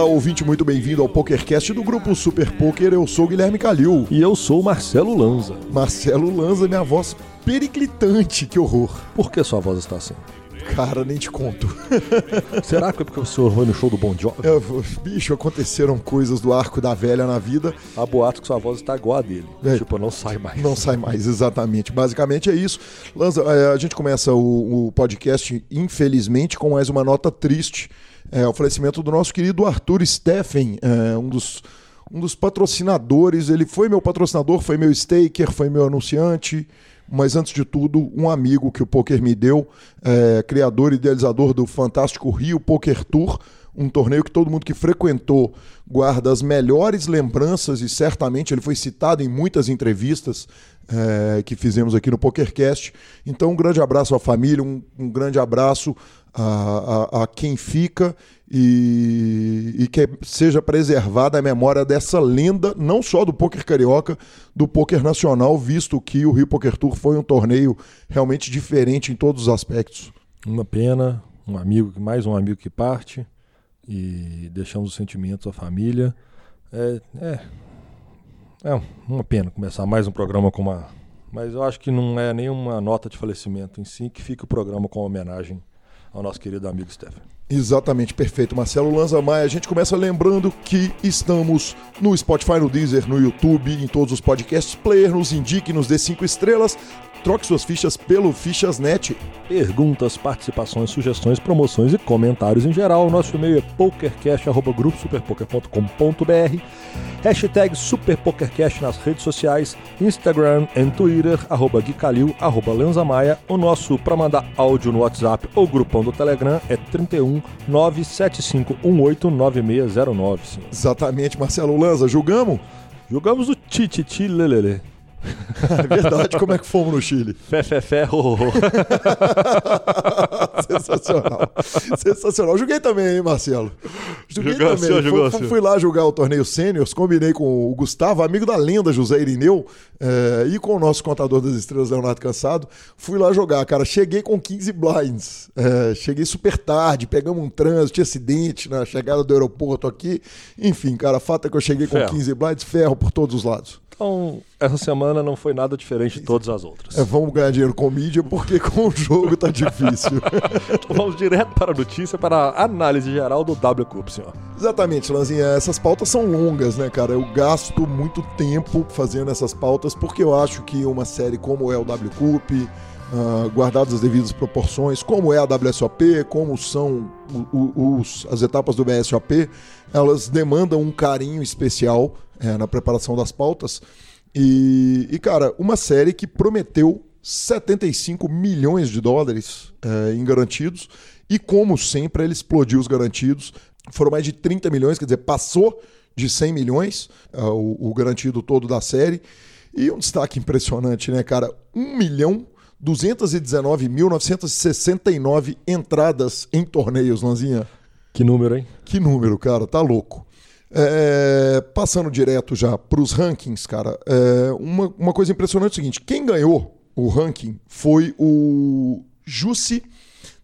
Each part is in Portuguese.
Olá, ouvinte, muito bem-vindo ao PokerCast do grupo Super Poker. Eu sou o Guilherme Calil. E eu sou o Marcelo Lanza. Marcelo Lanza, minha voz periclitante, que horror. Por que sua voz está assim? Cara, nem te conto. Será que é porque o senhor foi no show do Bon Jovi? É, bicho, aconteceram coisas do arco da velha na vida. Há boatos que sua voz está igual a dele. É. Tipo, não sai mais. Não sai mais, exatamente. Basicamente é isso. Lanza, é, a gente começa o, o podcast, infelizmente, com mais uma nota triste. É o falecimento do nosso querido Arthur Steffen, é, um dos um dos patrocinadores. Ele foi meu patrocinador, foi meu staker, foi meu anunciante, mas antes de tudo, um amigo que o poker me deu, é, criador e idealizador do fantástico Rio Poker Tour, um torneio que todo mundo que frequentou guarda as melhores lembranças e certamente ele foi citado em muitas entrevistas é, que fizemos aqui no PokerCast. Então, um grande abraço à família, um, um grande abraço a, a, a quem fica e, e, que seja preservada a memória dessa lenda, não só do poker carioca, do poker nacional, visto que o Rio Poker Tour foi um torneio realmente diferente em todos os aspectos. Uma pena, um amigo, mais um amigo que parte e deixamos os sentimentos à família. É, é, é uma pena começar mais um programa com uma. Mas eu acho que não é nenhuma nota de falecimento em si, que fica o programa com homenagem ao nosso querido amigo Stefan. Exatamente, perfeito. Marcelo Lanza Maia. A gente começa lembrando que estamos no Spotify, no Deezer, no YouTube, em todos os podcasts. Player, nos indique, nos dê cinco estrelas. Troque suas fichas pelo Fichasnet. Perguntas, participações, sugestões, promoções e comentários em geral. Nosso e-mail é pokercast.gruposuperpoker.com.br Hashtag SuperPokerCast nas redes sociais, Instagram e Twitter, arroba Guicalil, arroba Lenzamaia. O nosso para mandar áudio no WhatsApp ou grupão do Telegram é 31 975189609. Sim. Exatamente, Marcelo Lanza. Julgamos? Julgamos o Tititi Lelele. É verdade, como é que fomos no Chile? Fé, fé, fé, ho, ho. Sensacional. Sensacional. Joguei também, hein, Marcelo? Joguei Jogou também. assim, jogou fui, assim. fui lá jogar o torneio Sêniors, combinei com o Gustavo, amigo da lenda José Irineu, eh, e com o nosso contador das estrelas, Leonardo Cansado. Fui lá jogar, cara. Cheguei com 15 blinds. Eh, cheguei super tarde, pegamos um trânsito, tinha acidente na chegada do aeroporto aqui. Enfim, cara, fato é que eu cheguei com Ferro. 15 blinds, ferro por todos os lados. Então, essa semana não foi nada diferente de todas as outras. É, vamos ganhar dinheiro com mídia, porque com o jogo tá difícil. Então vamos direto para a notícia, para a análise geral do W Cup, senhor. Exatamente, Lanzinha. Essas pautas são longas, né, cara? Eu gasto muito tempo fazendo essas pautas porque eu acho que uma série como é o W Cup, ah, guardadas as devidas proporções, como é a WSOP, como são o- o- os- as etapas do BSOP, elas demandam um carinho especial eh, na preparação das pautas. E, e, cara, uma série que prometeu 75 milhões de dólares eh, em garantidos. E como sempre, ele explodiu os garantidos. Foram mais de 30 milhões, quer dizer, passou de 100 milhões ah, o, o garantido todo da série. E um destaque impressionante, né, cara? 1 milhão 219.969 entradas em torneios, Lanzinha. Que número, hein? Que número, cara, tá louco. É, passando direto já para os rankings, cara, é, uma, uma coisa impressionante é o seguinte: quem ganhou o ranking foi o Jussi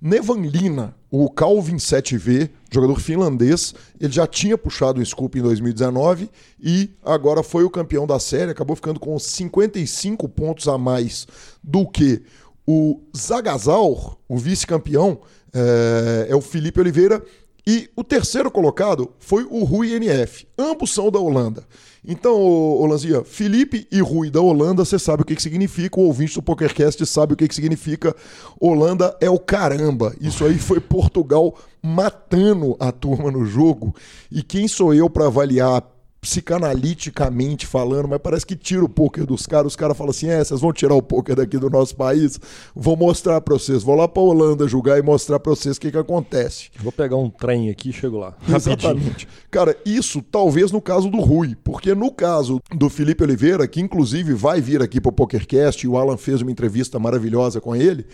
Nevanlina, o Calvin 7V, jogador finlandês. Ele já tinha puxado o Scoop em 2019 e agora foi o campeão da série, acabou ficando com 55 pontos a mais do que o Zagazal, o vice-campeão, é, é o Felipe Oliveira. E o terceiro colocado foi o Rui NF. Ambos são da Holanda. Então, ô, ô Lanzia, Felipe e Rui da Holanda, você sabe o que, que significa. O ouvinte do PokerCast sabe o que, que significa. Holanda é o caramba. Isso aí foi Portugal matando a turma no jogo. E quem sou eu para avaliar psicanaliticamente falando, mas parece que tira o poker dos caras. Os caras falam assim: é, vocês vão tirar o poker daqui do nosso país? Vou mostrar pra vocês. Vou lá pra Holanda julgar e mostrar pra vocês o que, que acontece. Vou pegar um trem aqui e chego lá. Exatamente. Cara, isso talvez no caso do Rui, porque no caso do Felipe Oliveira, que inclusive vai vir aqui pro PokerCast, e o Alan fez uma entrevista maravilhosa com ele.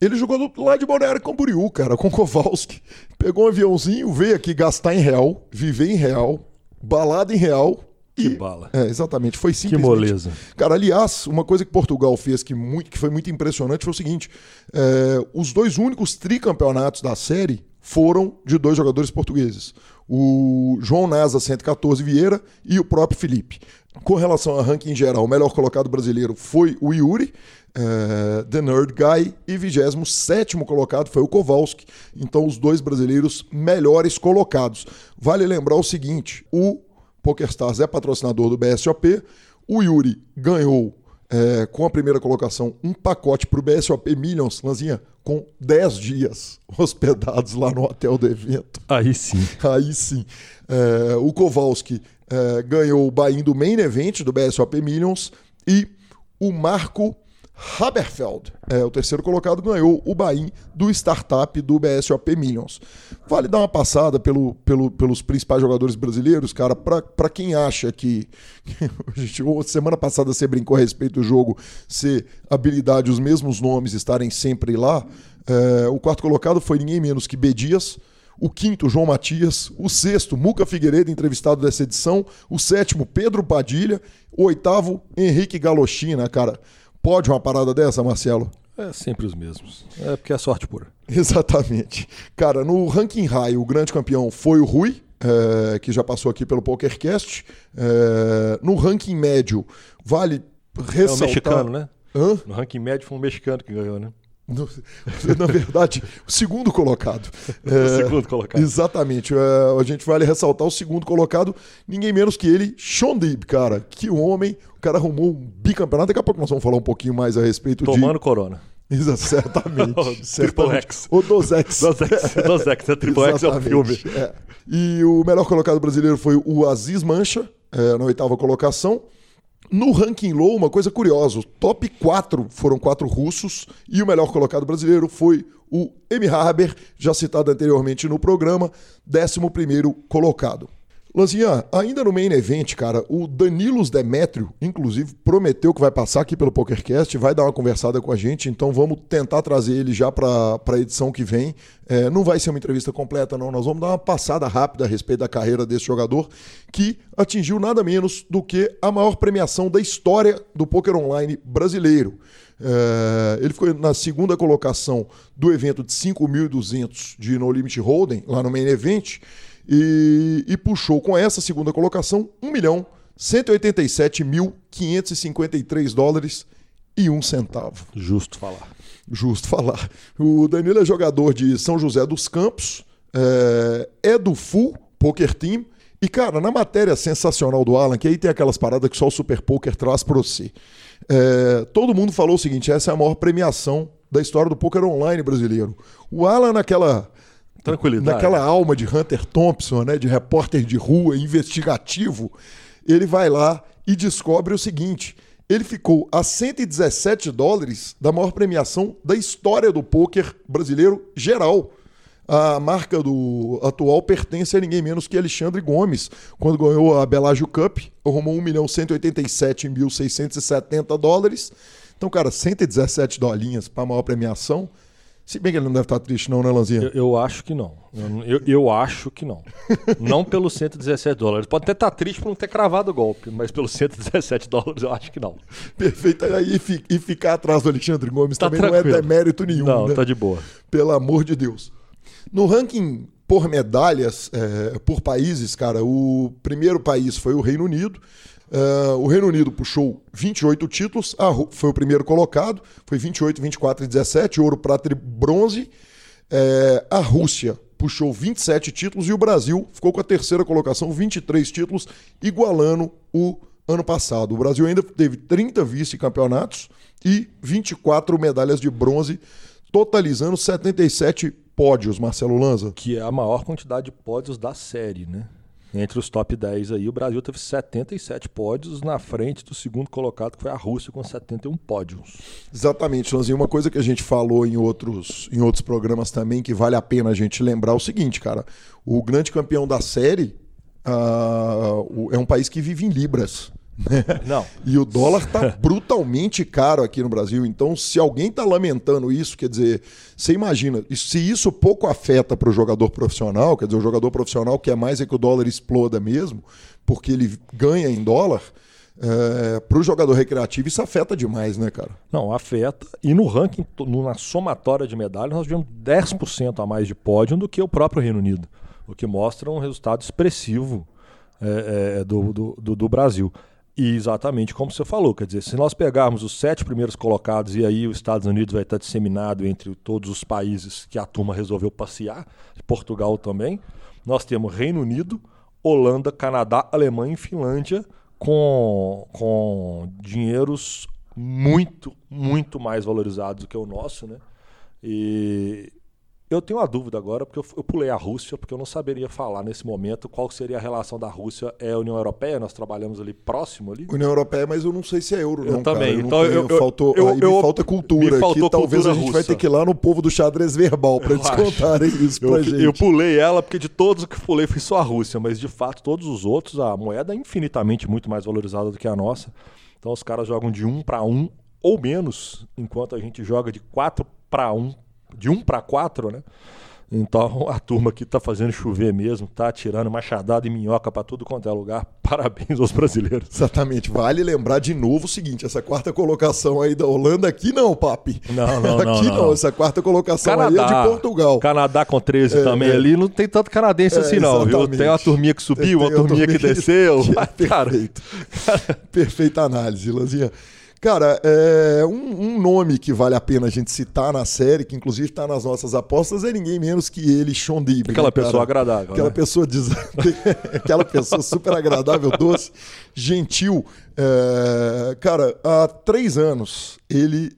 Ele jogou lá de Balneário Camboriú, cara, com Kowalski. Pegou um aviãozinho, veio aqui gastar em real, viver em real, balada em real, Que E- bala. É, exatamente. Foi Que simplesmente moleza. Cara, aliás, uma coisa que Portugal fez que, muito, que foi muito impressionante foi o seguinte: é, os dois únicos tricampeonatos da série foram de dois jogadores portugueses. O João Nasa 114 Vieira e o próprio Felipe. Com relação a ranking geral, o melhor colocado brasileiro foi o Yuri, é, The Nerd Guy, e 27 colocado foi o Kowalski. Então, os dois brasileiros melhores colocados. Vale lembrar o seguinte: o PokerStars é patrocinador do BSOP. O Yuri ganhou, é, com a primeira colocação, um pacote para o BSOP Millions, Lanzinha, com 10 dias hospedados lá no hotel do evento. Aí sim. Aí sim. É, o Kowalski é, ganhou o buy-in do Main Event do BSOP Millions e o Marco Haberfeld, é, o terceiro colocado, ganhou o buy-in do Startup do BSOP Millions. Vale dar uma passada pelo, pelo- pelos principais jogadores brasileiros, cara, para quem acha que. gente, semana passada você brincou a respeito do jogo ser habilidade, os mesmos nomes estarem sempre lá. É, o quarto colocado foi ninguém menos que B. Dias. O quinto, João Matias. O sexto, Muca Figueiredo, entrevistado dessa edição. O sétimo, Pedro Padilha. O oitavo, Henrique Galochina, cara. Pode uma parada dessa, Marcelo? É sempre os mesmos. É porque é sorte pura. Exatamente. Cara, no ranking high, o grande campeão foi o Rui, é, que já passou aqui pelo PokerCast. É, no ranking médio, vale É ressaltar... mexicano, né? Hã? No ranking médio foi um mexicano que ganhou, né? No- na verdade, o segundo colocado. O É, segundo colocado. Exatamente. É, a gente vale ressaltar o segundo colocado, ninguém menos que ele, Sean Deeb, cara. Que homem. O cara arrumou um bicampeonato. Daqui a pouco nós vamos falar um pouquinho mais a respeito Tomando corona. de. Exa- Certamente. Triple certamente. X. O Dozex. Dozex, Dozex, é Triple X é um filme. Exatamente, é. E o melhor colocado brasileiro foi o Aziz Mancha, é, na oitava colocação. No ranking low, uma coisa curiosa: o top 4 foram quatro russos e o melhor colocado brasileiro foi o Emi Haber, já citado anteriormente no programa, 11 colocado. Lanzinha, ainda no main event, cara, o Danilos Demétrio, inclusive, prometeu que vai passar aqui pelo PokerCast, vai dar uma conversada com a gente, então vamos tentar trazer ele já para a edição que vem. É, não vai ser uma entrevista completa, não, nós vamos dar uma passada rápida a respeito da carreira desse jogador, que atingiu nada menos do que a maior premiação da história do poker online brasileiro. É, ele ficou na segunda colocação do evento de 5.200 de No Limit Hold'em, lá no main event, e, e puxou com essa segunda colocação 1 milhão 187.553 dólares e um centavo. Justo falar. Justo falar. O Danilo é jogador de São José dos Campos, é, é do Full Poker Team. E, cara, na matéria sensacional do Alan, que aí tem aquelas paradas que só o Super Poker traz pra você. é, todo mundo falou o seguinte: essa é a maior premiação da história do poker online brasileiro. O Alan, naquela Tranquilidade. naquela alma de Hunter Thompson, né, de repórter de rua, investigativo, ele vai lá e descobre o seguinte: ele ficou a 117 dólares da maior premiação da história do poker brasileiro geral. A marca do atual pertence a ninguém menos que Alexandre Gomes, quando ganhou a Bellagio Cup, arrumou 1 milhão 187.670 dólares. Então, cara, 117 dolinhas para a maior premiação. Se bem que ele não deve estar triste, não, né, Lanzinha? Eu, eu acho que não. Eu, eu- acho que não. Não pelos 117 dólares. Pode até estar triste por não ter cravado o golpe, mas pelos 117 dólares eu acho que não. Perfeito. E fi- e ficar atrás do Alexandre Gomes Tá também não tranquilo. é demérito nenhum, não, né? tá de boa. Pelo amor de Deus. No ranking por medalhas, é, por países, cara, o primeiro país foi o Reino Unido. É, o Reino Unido puxou 28 títulos, foi o primeiro colocado, foi 28, 24 e 17, ouro, prata e bronze. É, a Rússia puxou 27 títulos e o Brasil ficou com a terceira colocação, 23 títulos, igualando o ano passado. O Brasil ainda teve 30 vice-campeonatos e 24 medalhas de bronze, totalizando 77 pódios, Marcelo Lanza. Que é a maior quantidade de pódios da série, né? Entre os top 10 aí, o Brasil teve 77 pódios na frente do segundo colocado, que foi a Rússia, com 71 pódios. Exatamente, Lanzinho. Uma coisa que a gente falou em outros, em outros programas também, que vale a pena a gente lembrar é o seguinte, cara. O grande campeão da série o- é um país que vive em libras. Não. E o dólar está brutalmente caro aqui no Brasil. Então, se alguém está lamentando isso, quer dizer, você imagina, se isso pouco afeta para o jogador profissional, quer dizer, o jogador profissional quer mais é que o dólar exploda mesmo, porque ele ganha em dólar. É, para o jogador recreativo, isso afeta demais, né, cara? Não, afeta. E no ranking, na somatória de medalhas, nós tivemos 10% a mais de pódio do que o próprio Reino Unido, o que mostra um resultado expressivo é, é, do, do, do, Brasil. E exatamente como você falou, quer dizer, se nós pegarmos os sete primeiros colocados e aí os Estados Unidos vai estar disseminado entre todos os países que a turma resolveu passear, Portugal também, nós temos Reino Unido, Holanda, Canadá, Alemanha e Finlândia com, com dinheiros muito, muito mais valorizados do que o nosso, né? E eu tenho uma dúvida agora, porque eu, eu, pulei a Rússia, porque eu não saberia falar nesse momento qual seria a relação da Rússia é a União Europeia, nós trabalhamos ali próximo ali. União Europeia, mas eu não sei se é euro, eu não. Também. Cara. Eu então eu, eu, faltou, eu, aí me falta cultura me faltou aqui. Talvez a gente russa. vai ter que ir lá no povo do xadrez verbal para eles contarem isso pra gente. Eu pulei ela, porque de todos que pulei foi só a Rússia, mas de fato todos os outros, a moeda é infinitamente muito mais valorizada do que a nossa. Então os caras jogam de um para um ou menos, enquanto a gente joga de 4 para 1, de 1 para 4, né? Então a turma aqui está fazendo chover mesmo, está tirando machadada e minhoca para tudo quanto é lugar. Parabéns aos brasileiros. Exatamente. Vale lembrar de novo o seguinte: essa quarta colocação aí da Holanda aqui não, papi. Não, não, não. Aqui não, não. Essa quarta colocação Canadá, aí é de Portugal. Canadá com 13 é, também é. ali. Não tem tanto canadense é, assim, não, viu? Tem uma turminha que subiu, uma turminha que, que desceu. Que é perfeito. Perfeita análise, Lanzinha. Cara, é, um, um, nome que vale a pena a gente citar na série, que inclusive está nas nossas apostas, é ninguém menos que ele, Sean Dib. Aquela né, pessoa agradável. Aquela né? pessoa diz... aquela pessoa super agradável, doce, gentil. É, cara, há três anos ele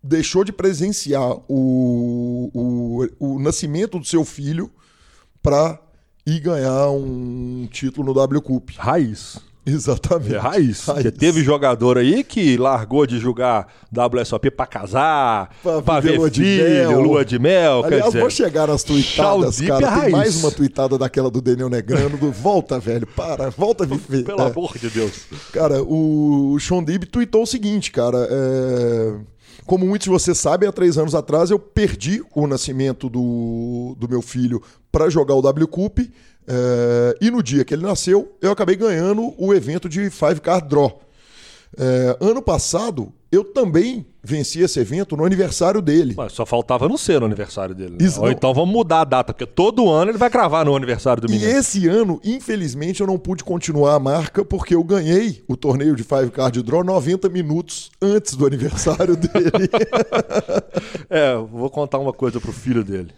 deixou de presenciar o, o, o nascimento do seu filho para ir ganhar um título no W Cup. Raiz. Exatamente. É raiz. raiz. Teve jogador aí que largou de jogar WSOP pra casar, pra, pra ver lua filho, de mel. lua de mel. Aliás, dizer, vou chegar nas tuitadas, cara. É Tem mais uma tuitada daquela do Daniel Negrano, do volta, velho, para, volta a viver. Pelo é. amor de Deus. Cara, o Sean Dib tweetou o seguinte, cara, é... Como muitos de vocês sabem, há três anos atrás eu perdi o nascimento do, do meu filho para jogar o W Cup. É, e no dia que ele nasceu, eu acabei ganhando o evento de Five Card Draw. É, ano passado, eu também venci esse evento no aniversário dele. Mas só faltava não ser no aniversário dele. Né? Ou então vamos mudar a data, porque todo ano ele vai cravar no aniversário do menino. E esse ano, infelizmente, eu não pude continuar a marca porque eu ganhei o torneio de Five Card Draw 90 minutos antes do aniversário dele. é, vou contar uma coisa pro filho dele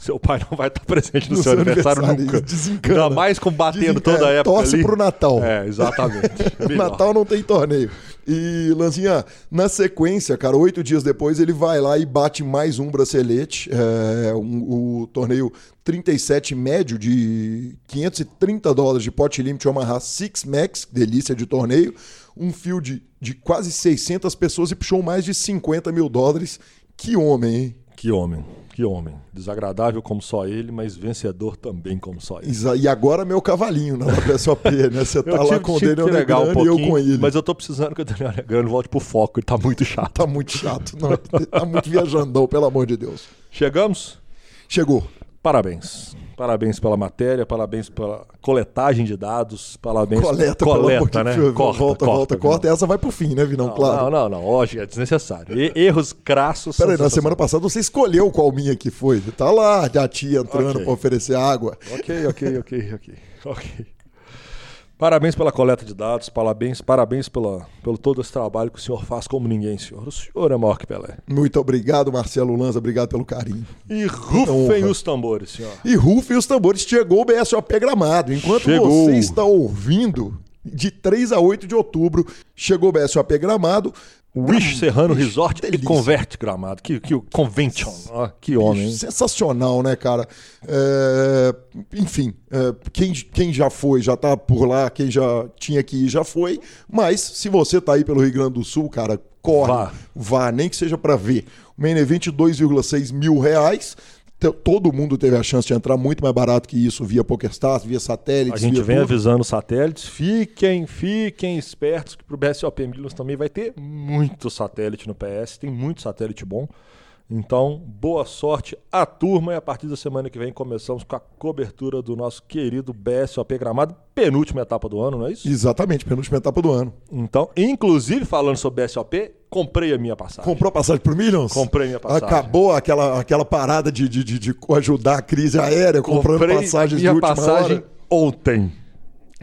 seu pai não vai estar presente no, no seu, seu, aniversário, aniversário nunca. Desencana. Ainda mais combatendo toda a época. Torce ali. pro Natal. É, exatamente. Natal não tem torneio. E, Lanzinha, na sequência, cara, oito dias depois, ele vai lá e bate mais um bracelete. É, um, o torneio 37 médio de 530 dólares de pot limit Omaha Six Max, delícia de torneio. Um field de quase 600 pessoas e puxou mais de 50 mil dólares. Que homem, hein? Que homem. Que homem. Desagradável como só ele, mas vencedor também como só ele. E agora meu cavalinho na WSOP, né? Você tá lá com o Daniel Negrano um e eu com ele. Mas eu tô precisando que o Daniel Negrano volte pro foco, ele tá muito chato. Tá muito chato. Não, tá muito viajandão, pelo amor de Deus. Chegamos? Chegou. Parabéns. Parabéns pela matéria, parabéns pela coletagem de dados, parabéns coleta, coleta, né? Corta, volta, corta, volta, corta. Essa vai pro fim, né, Vinão? Não, claro. Não, não, não. Hoje é desnecessário. E, erros crassos. Peraí, na semana passada você escolheu qual minha que foi. Tá lá, a tia entrando okay. para oferecer água. Ok, ok, ok, ok. Ok. Parabéns pela coleta de dados, parabéns, parabéns pela, pelo todo esse trabalho que o senhor faz como ninguém, senhor. O senhor é maior que Pelé. Muito obrigado, Marcelo Lanza, obrigado pelo carinho. E rufem os tambores, senhor. E rufem os tambores, chegou o BSOP gramado. Enquanto chegou. você está ouvindo, de 3 a 8 de outubro, chegou o BSOP gramado. Wish Serrano Resort delícia. e Converte Gramado. Que, que Convention. Ah, que homem. Hein? Sensacional, né, cara? É, enfim, é, quem, quem já foi, já tá por lá, quem já tinha que ir, já foi. Mas se você tá aí pelo Rio Grande do Sul, cara, corre, vá, vá nem que seja para ver. O Main Event, 2,6 mil reais. Todo mundo teve a chance de entrar muito mais barato que isso via PokerStars, via satélites. A gente vem tudo. avisando os satélites, fiquem, fiquem espertos que pro BSOP Millions também vai ter muito satélite no PS, tem muito satélite bom. Então, boa sorte à turma e a partir da semana que vem começamos com a cobertura do nosso querido BSOP Gramado, penúltima etapa do ano, não é isso? Exatamente, penúltima etapa do ano. Então, inclusive falando sobre BSOP, comprei a minha passagem. Comprou a passagem pro Millions? Comprei minha passagem. Acabou aquela, aquela parada de, de, de, de ajudar a crise aérea, comprando comprei passagens minha de última passagem hora. ontem.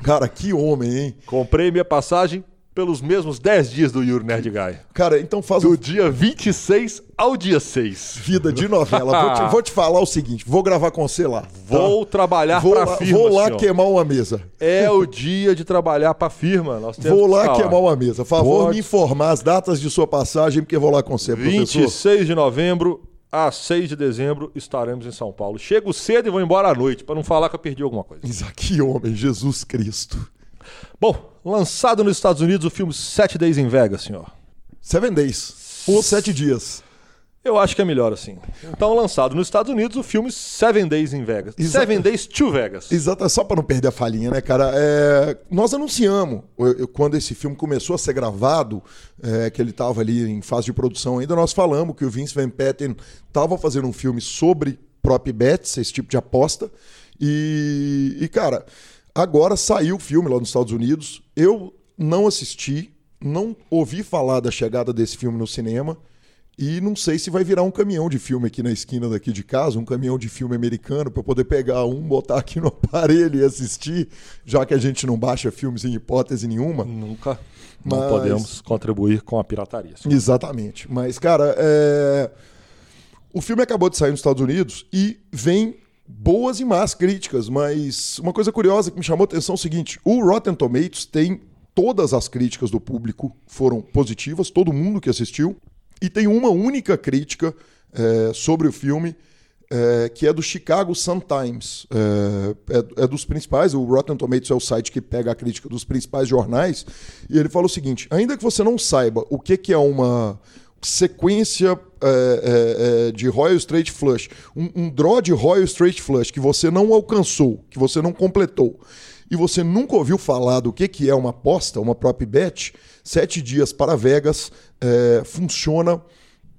Cara, que homem, hein? Comprei minha passagem pelos mesmos 10 dias do Yuri Nerd Guy. Cara, então faz Do um dia 26 ao dia 6. vida de novela. Vou te, vou te falar o seguinte, vou gravar com você lá. tá? Vou trabalhar Vou pra lá, firma, vou lá senhor. queimar uma mesa. É o dia de trabalhar pra firma. Nós temos Vou que lá estar queimar uma mesa. Favor Pode. me informar as datas de sua passagem, porque eu vou lá com você, professor. 26 de novembro a 6 de dezembro estaremos em São Paulo. Chego cedo e vou embora à noite, pra não falar que eu perdi alguma coisa. Isa, Que homem, Jesus Cristo. Bom, lançado nos Estados Unidos o filme Sete Days em Vegas, senhor. Seven Days. Ou sete dias. Eu acho que é melhor assim. Então, lançado nos Estados Unidos o filme Seven Days em Vegas. Exato. Seven Days to Vegas. Exato, só para não perder a falinha, né, cara? É, nós anunciamos, quando esse filme começou a ser gravado, é, que ele estava ali em fase de produção ainda, nós falamos que o Vince Van Patten estava fazendo um filme sobre prop bets, esse tipo de aposta. E, e, cara, agora saiu o filme lá nos Estados Unidos. Eu não assisti, não ouvi falar da chegada desse filme no cinema. E não sei se vai virar um caminhão de filme aqui na esquina daqui de casa, um caminhão de filme americano para poder pegar um, botar aqui no aparelho e assistir, já que a gente não baixa filmes em hipótese nenhuma. Nunca não Mas- podemos contribuir com a pirataria. senhor. Exatamente. Mas, cara, é... o filme acabou de sair nos Estados Unidos e vem boas e más críticas, mas uma coisa curiosa que me chamou a atenção é o seguinte: o Rotten Tomatoes tem todas as críticas do público foram positivas, todo mundo que assistiu, e tem uma única crítica é, sobre o filme. é, que é do Chicago Sun-Times. É, é- é dos principais, o Rotten Tomatoes é o site que pega a crítica dos principais jornais, e ele fala o seguinte: ainda que você não saiba o que, que é uma sequência é, é, é, de Royal Straight Flush, um, um draw de Royal Straight Flush que você não alcançou, que você não completou, e você nunca ouviu falar do que, que é uma aposta, uma prop bet, sete dias para Vegas é, funciona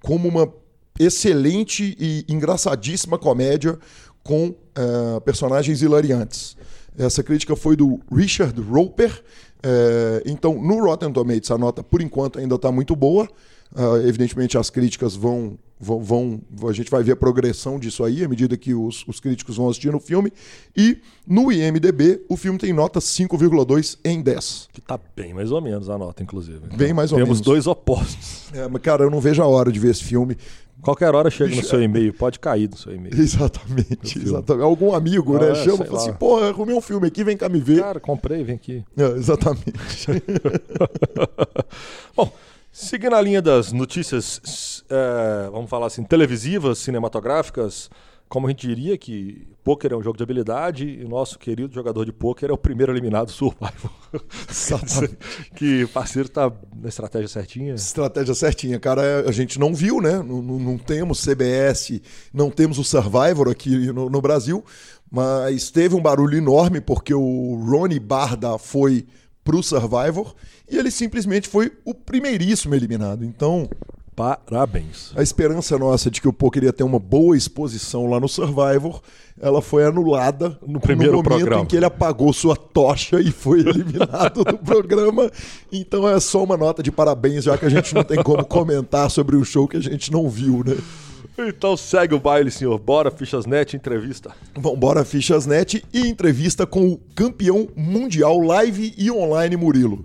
como uma excelente e engraçadíssima comédia com eh, personagens hilariantes. Essa crítica foi do Richard Roper. eh, então, no Rotten Tomatoes, a nota, por enquanto, ainda está muito boa. Ah, evidentemente, as críticas vão, vão, vão- A gente vai ver a progressão disso aí, à medida que os, os críticos vão assistindo o filme. E no IMDB, o filme tem nota 5,2 em 10. Que tá bem mais ou menos a nota, inclusive. Bem mais ou Temos menos. dois opostos. É, mas, cara, eu não vejo a hora de ver esse filme. Qualquer hora chega no seu e-mail, pode cair no seu e-mail. Exatamente, exatamente. Algum amigo, Ah, né, é, chama e fala assim, pô, arrumei um filme aqui, vem cá me ver. Cara, comprei, vem aqui. É, exatamente. Bom, seguindo a linha das notícias, é, vamos falar assim, televisivas, cinematográficas, como a gente diria que pôquer é um jogo de habilidade e o nosso querido jogador de pôquer é o primeiro eliminado do Survival. Que parceiro tá na estratégia certinha. Estratégia certinha, cara. A gente não viu, né? Não, não- não temos CBS, não temos o Survivor aqui no, no Brasil, mas teve um barulho enorme porque o Ronnie Barda foi pro Survivor e ele simplesmente foi o primeiríssimo eliminado. Então, Parabéns. a esperança nossa de que o poker ia ter uma boa exposição lá no Survivor, ela foi anulada No primeiro momento programa. em que ele apagou sua tocha e foi eliminado do programa. Então é só uma nota de parabéns, já que a gente não tem como comentar sobre o show que a gente não viu, né? Então segue o baile, senhor. Bora, Fichas Net, entrevista. Vambora, Fichas Net e entrevista com o campeão mundial live e online Murilo.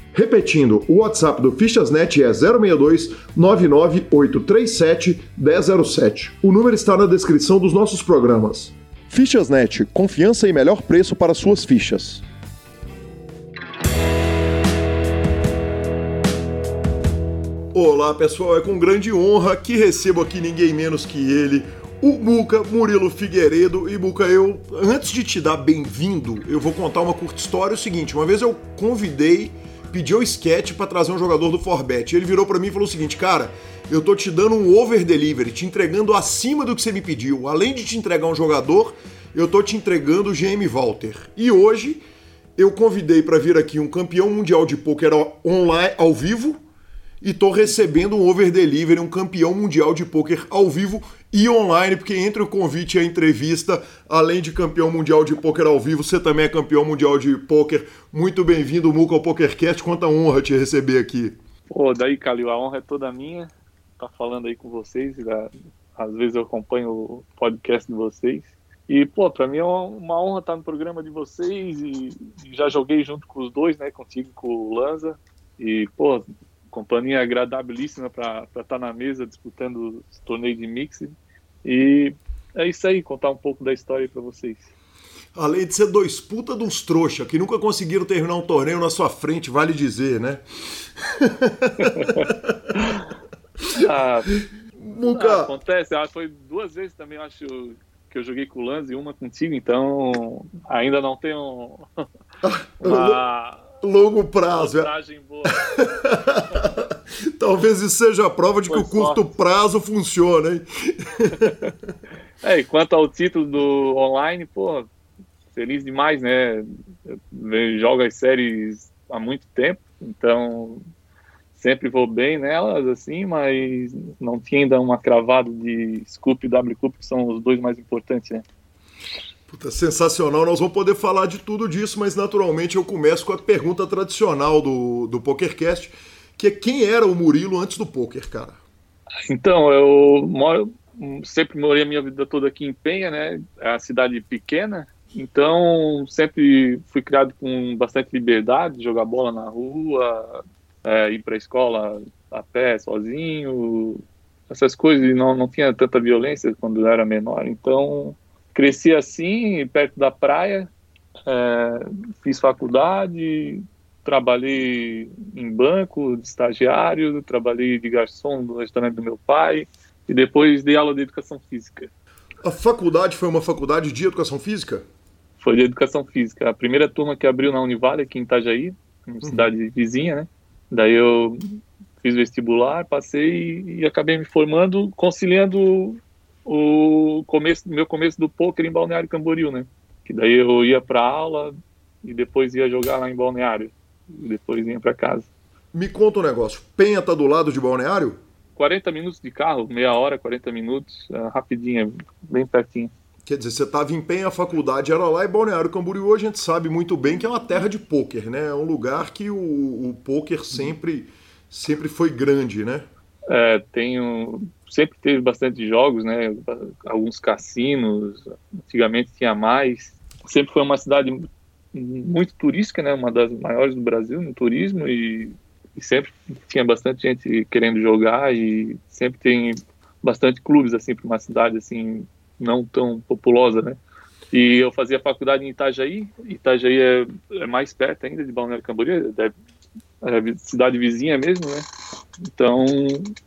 Repetindo, o WhatsApp do Fichasnet é 062 99837 1007. O número está na descrição dos nossos programas. Fichasnet, confiança e melhor preço para suas fichas. Olá pessoal, é com grande honra que recebo aqui ninguém menos que ele, o Muca Murilo Figueiredo. E Muca, eu, antes de te dar bem-vindo, eu vou contar uma curta história. É o seguinte: uma vez eu convidei, pedi ao sketch para trazer um jogador do Forbet. Ele virou para mim e falou o seguinte: cara, eu tô te dando um over delivery, te entregando acima do que você me pediu. Além de te entregar um jogador, eu tô te entregando o GM Walter. E hoje eu convidei para vir aqui um campeão mundial de pôquer online ao vivo e tô recebendo um over delivery, um campeão mundial de pôquer ao vivo e online, porque entre o convite e a entrevista, além de campeão mundial de pôquer ao vivo, você também é campeão mundial de pôquer. Muito bem-vindo, Muca, ao PokerCast. Quanta honra te receber aqui. Pô, daí, Calil, a honra é toda minha. Tá falando aí com vocês. Às vezes eu acompanho o podcast de vocês. E, pô, pra mim é uma honra estar no programa de vocês e já joguei junto com os dois, né? Contigo com o Lanza. E, pô, companhia agradabilíssima para estar tá na mesa disputando os torneios de mix. E é isso aí, contar um pouco da história para vocês. Além de ser dois puta de uns trouxa que nunca conseguiram terminar um torneio na sua frente, vale dizer, né? ah, Nunca. Ah, acontece, ah, foi duas vezes também, acho que eu joguei com o Lanz e uma contigo, então ainda não tenho uma longo prazo. É. Talvez isso seja a prova de Foi que o curto sorte. prazo funciona, hein? é, e quanto ao título do online, pô, feliz demais, né? Eu jogo as séries há muito tempo, então sempre vou bem nelas, assim, mas não tinha ainda uma cravada de Scoop e W Cup, que são os dois mais importantes, né? Puta, sensacional. Nós vamos poder falar de tudo disso, mas naturalmente eu começo com a pergunta tradicional do, do PokerCast, que é quem era o Murilo antes do poker, cara? Então, eu moro, sempre morei a minha vida toda aqui em Penha, né? É uma cidade pequena, então sempre fui criado com bastante liberdade, jogar bola na rua, é, ir para a escola a pé, sozinho, essas coisas, e não, não tinha tanta violência quando eu era menor, então cresci assim, perto da praia, é, fiz faculdade, trabalhei em banco de estagiário, trabalhei de garçom no restaurante do meu pai e depois dei aula de educação física. A faculdade foi uma faculdade de educação física? Foi de educação física. A primeira turma que abriu na Univale, aqui em Itajaí, uma cidade uhum. vizinha, né? Daí eu fiz vestibular, passei e acabei me formando, conciliando o começo, meu começo do poker em Balneário Camboriú, né? Que daí eu ia para aula e depois ia jogar lá em Balneário. E depois ia para casa. Me conta um negócio. Penha tá do lado de Balneário? 40 minutos de carro, meia hora, 40 minutos, é, rapidinho, bem pertinho. Quer dizer, você estava em Penha, a faculdade era lá e Balneário Camboriú a gente sabe muito bem que é uma terra de pôquer, né? É um lugar que o, o pôquer sempre, sempre foi grande, né? É, tenho sempre teve bastante jogos, né? Alguns cassinos, antigamente tinha mais. Sempre foi uma cidade muito turística, né? Uma das maiores do Brasil no turismo e, e sempre tinha bastante gente querendo jogar e sempre tem bastante clubes assim para uma cidade assim não tão populosa, né? E eu fazia faculdade em Itajaí. Itajaí é, é mais perto ainda de Balneário Camboriú, é, é cidade vizinha mesmo, né? Então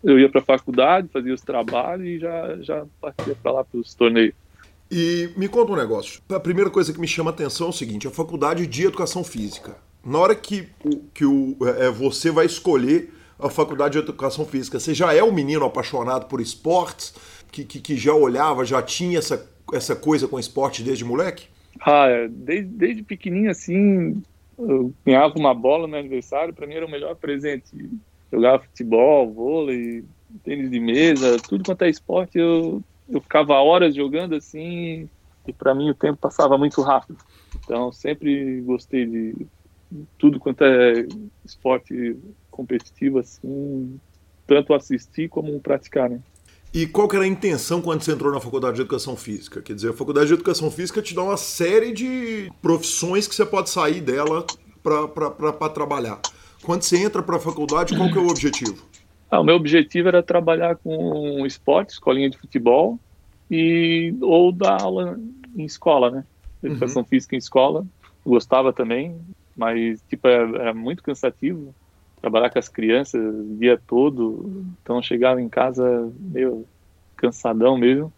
eu ia para a faculdade, fazia os trabalhos e já, já partia para lá para os torneios. E me conta um negócio. A primeira coisa que me chama a atenção é o seguinte: a faculdade de educação física. Na hora que, que o, é, você vai escolher a faculdade de educação física, você já é um menino apaixonado por esportes, que, que, que já olhava, já tinha essa, essa coisa com esporte desde moleque? Ah, é, desde, desde pequenininho assim, eu ganhava uma bola no aniversário, para mim era o melhor presente jogava futebol, vôlei, tênis de mesa, tudo quanto é esporte, eu, eu ficava horas jogando assim, e para mim o tempo passava muito rápido. Então sempre gostei de tudo quanto é esporte competitivo assim, tanto assistir como praticar, né? E qual que era a intenção quando você entrou na faculdade de educação física? Quer dizer, a faculdade de educação física te dá uma série de profissões que você pode sair dela para trabalhar. Quando você entra para a faculdade, qual que é o objetivo? Ah, o meu objetivo era trabalhar com esporte, escolinha de futebol, e ou dar aula em escola, né? Educação uhum. física em escola. Gostava também, mas tipo era, era, muito cansativo trabalhar com as crianças o dia todo. Então chegava em casa meio cansadão mesmo,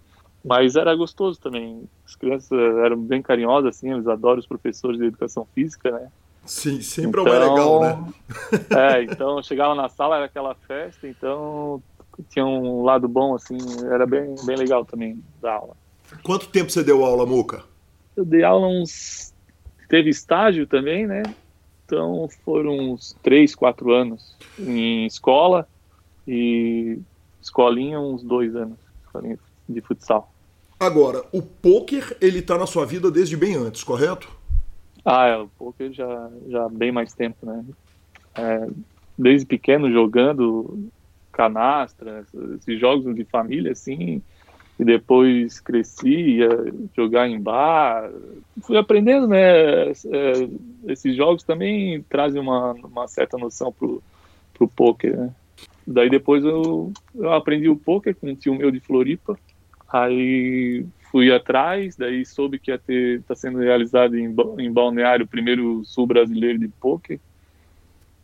mas era gostoso também. As crianças eram bem carinhosas assim, eles adoram os professores de educação física, né? Sim, sempre então, é legal, né? É, então chegava na sala, era aquela festa, então tinha um lado bom, assim, era bem, bem legal também da aula. Quanto tempo você deu aula, Muca? Eu dei aula uns. Teve estágio também, né? Então foram uns três, quatro anos em escola e escolinha uns dois anos, de futsal. Agora, o poker ele tá na sua vida desde bem antes, correto? Ah, é, o poker já, já bem mais tempo, né? É, desde pequeno jogando canastra, esses jogos de família, assim, e depois cresci, ia jogar em bar, fui aprendendo, né? É, esses jogos também trazem uma, uma certa noção pro, pro poker, né? Daí depois eu, eu aprendi o poker com um tio meu de Floripa, aí fui atrás, daí soube que ia ter, tá sendo realizado em, em Balneário o primeiro sul brasileiro de poker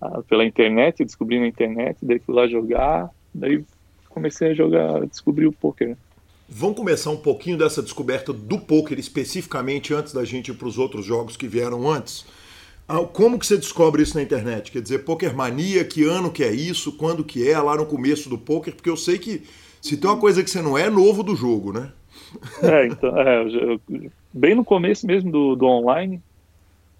ah, pela internet, descobri na internet, daí fui lá jogar, daí comecei a jogar, descobri o poker. Vamos começar um pouquinho dessa descoberta do poker especificamente antes da gente ir para os outros jogos que vieram antes. Ah, como que você descobre isso na internet? Quer dizer, Poker Mania, que ano que é isso, quando que é, lá no começo do poker, porque eu sei que se tem uma coisa que você não é, é novo do jogo, né? É, então, é, eu, bem no começo mesmo do, do online,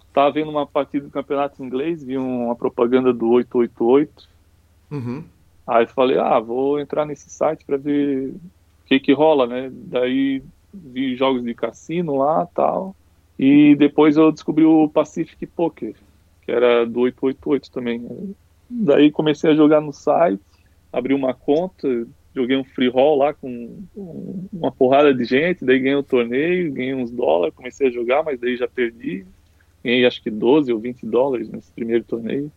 estava vendo uma partida do campeonato inglês, vi uma propaganda do 888. Uhum. Aí falei, ah, vou entrar nesse site para ver o que que rola, né? Daí vi jogos de cassino lá tal. E depois eu descobri o Pacific Poker, que era do 888 também. Daí comecei a jogar no site, abri uma conta, joguei um free roll lá com uma porrada de gente, daí ganhei o um torneio, ganhei uns dólares, comecei a jogar, mas daí já perdi. Ganhei acho que 12 ou 20 dólares nesse primeiro torneio.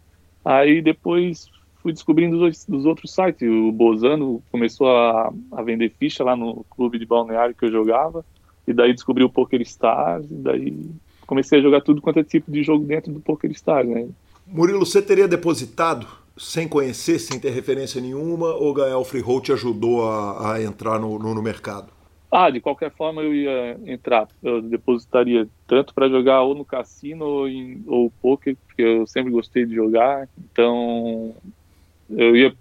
Aí depois fui descobrindo dos, dos outros sites. O Bozano começou a, a, vender ficha lá no clube de balneário que eu jogava. E daí descobri o Poker Stars. E daí comecei a jogar tudo quanto é tipo de jogo dentro do Poker Stars, né? Murilo, você teria depositado sem conhecer, sem ter referência nenhuma, ou Gael Freehold te ajudou a, a entrar no, no, no, mercado? Ah, de qualquer forma eu ia entrar. Eu depositaria tanto para jogar ou no cassino ou, em, ou poker, porque eu sempre gostei de jogar. Então eu ia,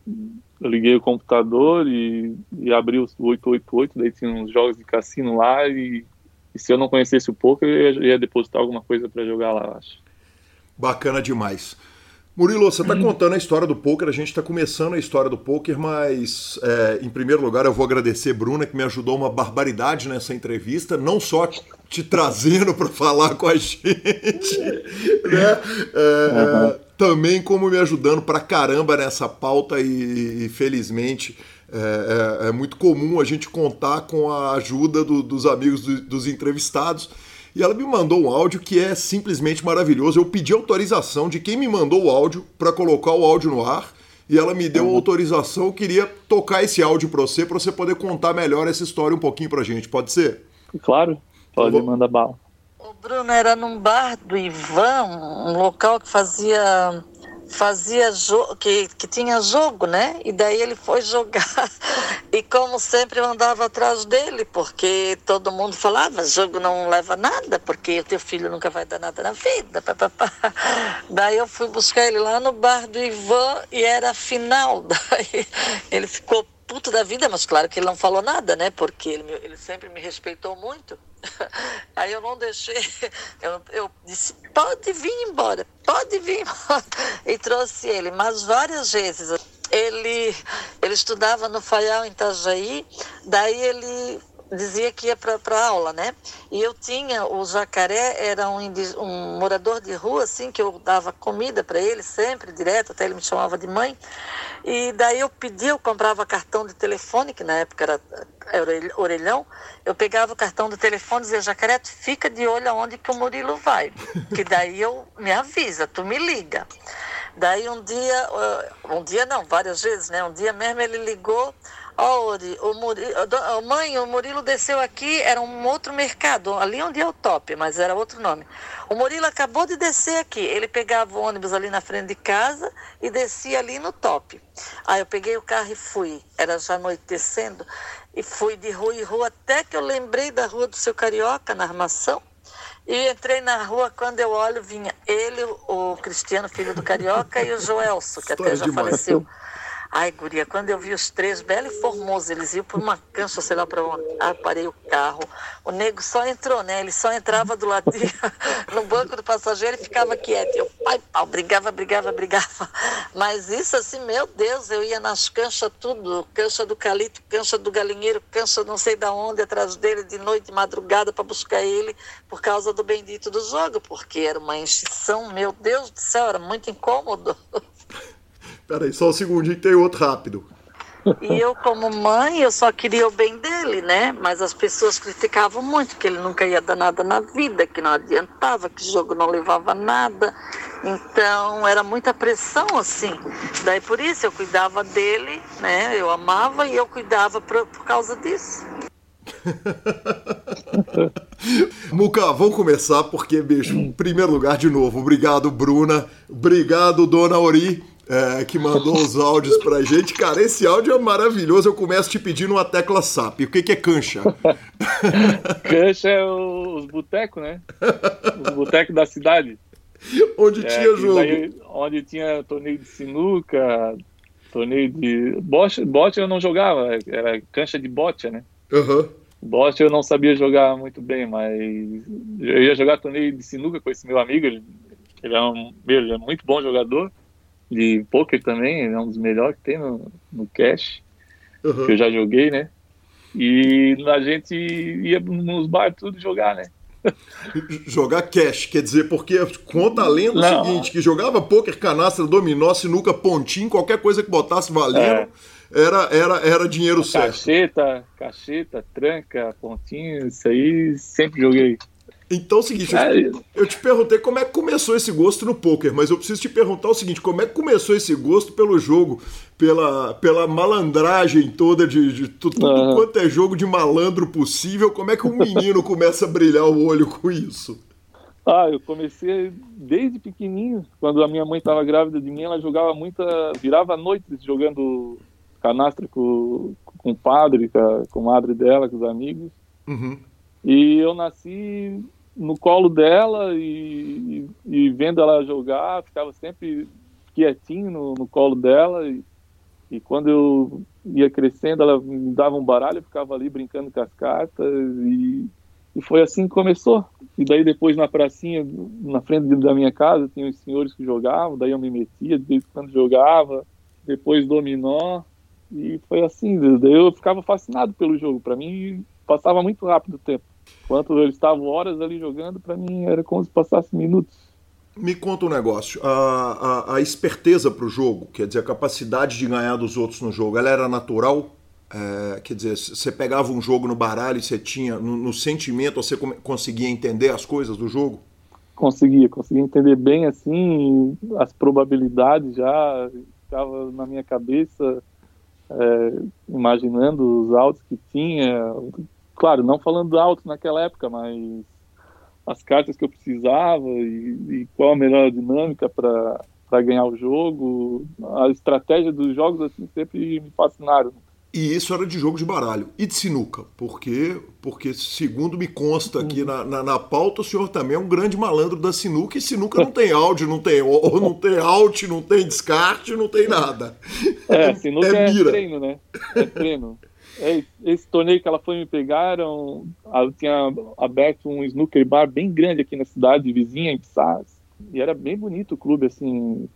eu liguei o computador e, e abri o 888, daí tinha uns jogos de cassino lá e, e se eu não conhecesse o poker eu ia, ia depositar alguma coisa para jogar lá, acho. Bacana demais. Murilo, você está contando a história do poker, a gente está começando a história do poker, mas é, em primeiro lugar eu vou agradecer Bruna que me ajudou uma barbaridade nessa entrevista, não só te trazendo para falar com a gente, né? É, uhum. Também como me ajudando para caramba nessa pauta e, e felizmente é, é, é, muito comum a gente contar com a ajuda do, dos amigos do, dos entrevistados. E ela me mandou um áudio que é simplesmente maravilhoso. Eu pedi autorização de quem me mandou o áudio para colocar o áudio no ar. E ela me deu autorização. Eu queria tocar esse áudio para você, para você poder contar melhor essa história um pouquinho para gente. Pode ser? Claro, pode vou... mandar bala. O Bruno era num bar do Ivan, um local que fazia fazia que, que tinha jogo, né? E daí ele foi jogar. E como sempre eu andava atrás dele, porque todo mundo falava, jogo não leva nada, porque o teu filho nunca vai dar nada na vida. Pá, pá, pá. Daí eu fui buscar ele lá no bar do Ivan e era a final. Daí ele ficou puto da vida, mas claro que ele não falou nada, né? Porque ele, ele sempre me respeitou muito. Aí eu não deixei, eu, eu disse, pode vir embora, pode vir embora. E trouxe ele, mas várias vezes. Ele, ele estudava no Faial, em Itajaí, daí ele dizia que ia para aula, né? E eu tinha, o jacaré era um, um morador de rua, assim, que eu dava comida para ele sempre, direto, até ele me chamava de mãe. E daí eu pedi, eu comprava cartão de telefone, que na época era, era orelhão, eu pegava o cartão do telefone e dizia, jacaré, fica de olho aonde que o Murilo vai, que daí eu me avisa, tu me liga. Daí um dia, um dia não, várias vezes, né? Um dia mesmo ele ligou, ó, oh, o Murilo, mãe, o Murilo desceu aqui, era um outro mercado, ali onde é o top, mas era outro nome. O Murilo acabou de descer aqui, ele pegava o ônibus ali na frente de casa e descia ali no top. Aí eu peguei o carro e fui, era já anoitecendo, e fui de rua em rua até que eu lembrei da rua do seu Carioca, na armação. E entrei na rua, quando eu olho, vinha ele, o Cristiano, filho do Carioca, e o Joelso, que até já demais. faleceu. Ai, guria, quando eu vi os três, belo e formoso, eles iam por uma cancha, sei lá para onde. Ah, parei o carro. O nego só entrou, né? Ele só entrava do ladinho, no banco do passageiro e ficava quieto. Eu, pai, pau, brigava, brigava, brigava. Mas isso assim, meu Deus, eu ia nas canchas tudo, cancha do Calito, cancha do Galinheiro, cancha não sei da onde, atrás dele, de noite, de madrugada, para buscar ele, por causa do bendito do jogo, porque era uma enchição, meu Deus do céu, era muito incômodo. Peraí, só um segundinho que tem outro rápido. E eu, como mãe, eu só queria o bem dele, né? Mas as pessoas criticavam muito que ele nunca ia dar nada na vida, que não adiantava, que o jogo não levava nada. Então, era muita pressão, assim. Daí, por isso, eu cuidava dele, né? Eu amava e eu cuidava por, por causa disso. Muca, vamos começar porque, bicho, em primeiro lugar, de novo, obrigado, Bruna. Obrigado, Dona Ori é, que mandou os áudios pra gente. Cara, esse áudio é maravilhoso. Eu começo te pedindo uma tecla SAP. O que, que é cancha? cancha é os botecos, né? Os botecos da cidade. Onde é, tinha jogo. Daí, onde tinha torneio de sinuca, torneio de. Bote, bote eu não jogava, era cancha de bote, né? Uhum. Bote eu não sabia jogar muito bem, mas eu ia jogar torneio de sinuca com esse meu amigo. Ele, ele é, um, ele é muito bom jogador de poker também, é um dos melhores que tem no, no cash, uhum. que eu já joguei, né? E a gente ia nos bares tudo jogar, né? jogar cash, quer dizer, porque conta a lenda Não. o seguinte, que jogava poker, canastra, dominó, sinuca, pontinho, qualquer coisa que botasse valendo, é. era, era, era dinheiro cacheta, certo. Cacheta, cacheta, tranca, pontinho, isso aí sempre joguei. Então é o seguinte, eu, eu, te perguntei como é que começou esse gosto no poker, mas eu preciso te perguntar o seguinte, como é que começou esse gosto pelo jogo, pela, pela malandragem toda de, de tudo, uhum. quanto é jogo de malandro possível, como é que um menino começa a brilhar o olho com isso? Ah, eu comecei desde pequenininho, quando a minha mãe estava grávida de mim, ela jogava muita, virava noites jogando canastra com, com o padre, com a comadre dela, com os amigos. Uhum. E eu nasci no colo dela e, e, vendo ela jogar, ficava sempre quietinho no, no colo dela. E, e, quando eu ia crescendo, ela me dava um baralho, eu ficava ali brincando com as cartas. E, e foi assim que começou. E daí depois na pracinha, na frente da minha casa, tinha os senhores que jogavam, daí eu me metia, de vez em quando jogava, depois dominó. E foi assim, daí eu ficava fascinado pelo jogo. Para mim, passava muito rápido o tempo. Enquanto eles estavam horas ali jogando, para mim era como se passasse minutos. Me conta um negócio. A, a, a esperteza para o jogo, quer dizer, a capacidade de ganhar dos outros no jogo, ela era natural? É, quer dizer, você pegava um jogo no baralho e você tinha, no, no sentimento, você conseguia entender as coisas do jogo? Conseguia, conseguia entender bem assim, as probabilidades já ficava na minha cabeça, é, imaginando os altos que tinha, claro, não falando alto naquela época, mas as cartas que eu precisava e, e qual a melhor dinâmica para ganhar o jogo, a estratégia dos jogos assim sempre me fascinaram. E isso era de jogo de baralho e de sinuca, porque, porque segundo me consta aqui na, na, na, pauta, o senhor também é um grande malandro da sinuca, e sinuca não tem áudio, não tem, não tem alt, não tem descarte, não tem nada. É, sinuca é, é treino, né? É treino. É, esse torneio que ela foi me pegar, eu tinha aberto um snooker bar bem grande aqui na cidade, vizinha, em Pissarras. E era bem bonito o clube, assim,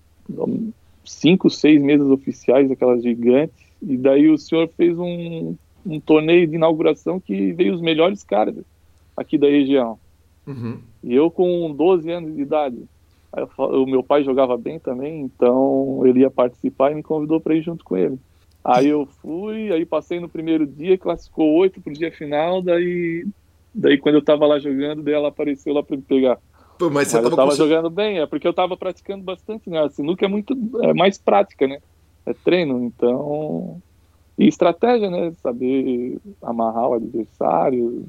cinco, seis mesas oficiais, aquelas gigantes. E daí o senhor fez um, um torneio de inauguração que veio os melhores caras aqui da região. Uhum. E eu com 12 anos de idade. o meu pai jogava bem também, então ele ia participar e me convidou para ir junto com ele. Aí eu fui, aí passei no primeiro dia, classificou oito pro dia final, daí, daí quando eu tava lá jogando, daí ela apareceu lá para me pegar. Pô, mas você Mas eu tava, tava jogando bem, é porque eu tava praticando bastante, né? A sinuca é muito é mais prática, né? É treino, então. E estratégia, né? Saber amarrar o adversário.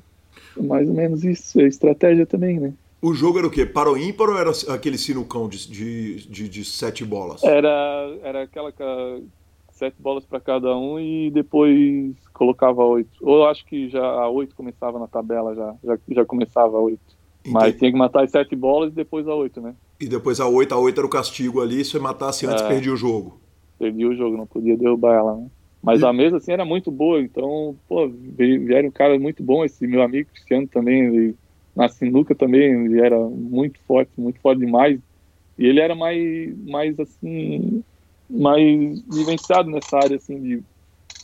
Mais ou menos isso, é estratégia também, né? O jogo era o quê? Para o ímpar ou era aquele sinucão de, de, de, de sete bolas? Era, era aquela sete bolas para cada um e depois colocava oito. Ou eu acho que já a oito começava na tabela já, já, já começava a oito. Mas Entendi. tinha que matar as sete bolas e depois a oito, né? E depois a 8, a 8 era o castigo ali, se você matasse antes, É. perdia o jogo. perdi o jogo, não podia derrubar ela, né? Mas E- a mesa, assim, era muito boa, então, pô, vi- vieram um cara muito bom, esse meu amigo Cristiano também, ele, na sinuca também, ele era muito forte, muito forte demais, e ele era mais, mais assim, mais vivenciado nessa área, assim, de,